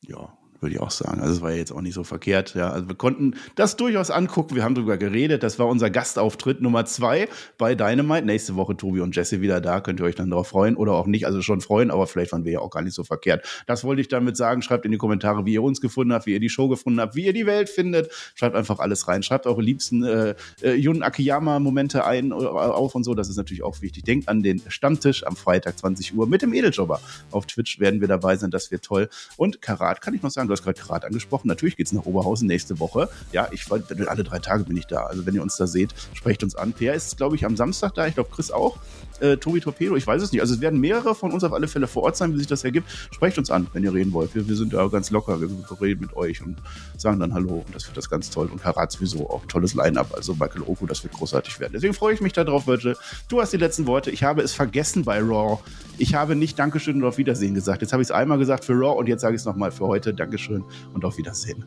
Ja, würde ich auch sagen. Also es war jetzt auch nicht so verkehrt. Ja, also wir konnten das durchaus angucken. Wir haben darüber geredet. Das war unser Gastauftritt Nummer zwei bei Dynamite. Nächste Woche Tobi und Jesse wieder da. Könnt ihr euch dann darauf freuen oder auch nicht. Also schon freuen, aber vielleicht waren wir ja auch gar nicht so verkehrt. Das wollte ich damit sagen. Schreibt in die Kommentare, wie ihr uns gefunden habt, wie ihr die Show gefunden habt, wie ihr die Welt findet. Schreibt einfach alles rein. Schreibt eure liebsten äh, äh, Jun Akiyama-Momente ein äh, auf und so. Das ist natürlich auch wichtig. Denkt an den Stammtisch am Freitag 20 Uhr mit dem Edeljobber. Auf Twitch werden wir dabei sein. Das wird toll. Und Karat kann ich noch sagen, du hast gerade Karat angesprochen. Natürlich geht es nach Oberhausen nächste Woche. Ja, ich alle drei Tage bin ich da. Also wenn ihr uns da seht, sprecht uns an. Per ist, glaube ich, am Samstag da. Ich glaube, Chris auch. Äh, Tobi Torpedo, ich weiß es nicht. Also es werden mehrere von uns auf alle Fälle vor Ort sein, wie sich das ergibt. Sprecht uns an, wenn ihr reden wollt. Wir, wir sind da ganz locker. Wir reden mit euch und sagen dann Hallo. Und das wird das ganz toll. Und Karat sowieso auch tolles Line-Up. Also Michael Oku, das wird großartig werden. Deswegen freue ich mich darauf, Virgil. Du hast die letzten Worte. Ich habe es vergessen bei Raw. Ich habe nicht Dankeschön und auf Wiedersehen gesagt. Jetzt habe ich es einmal gesagt für Raw und jetzt sage ich es nochmal für heute. Dankeschön und auf Wiedersehen.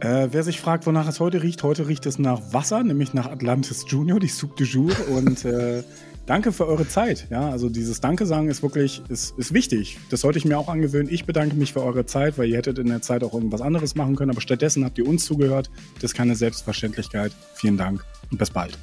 Äh, wer sich fragt, wonach es heute riecht, heute riecht es nach Wasser, nämlich nach Atlantis Junior, die Soup du Jour. Und äh, danke für eure Zeit. Ja, also dieses Danke sagen ist wirklich, ist, ist wichtig. Das sollte ich mir auch angewöhnen. Ich bedanke mich für eure Zeit, weil ihr hättet in der Zeit auch irgendwas anderes machen können. Aber stattdessen habt ihr uns zugehört. Das ist keine Selbstverständlichkeit. Vielen Dank und bis bald.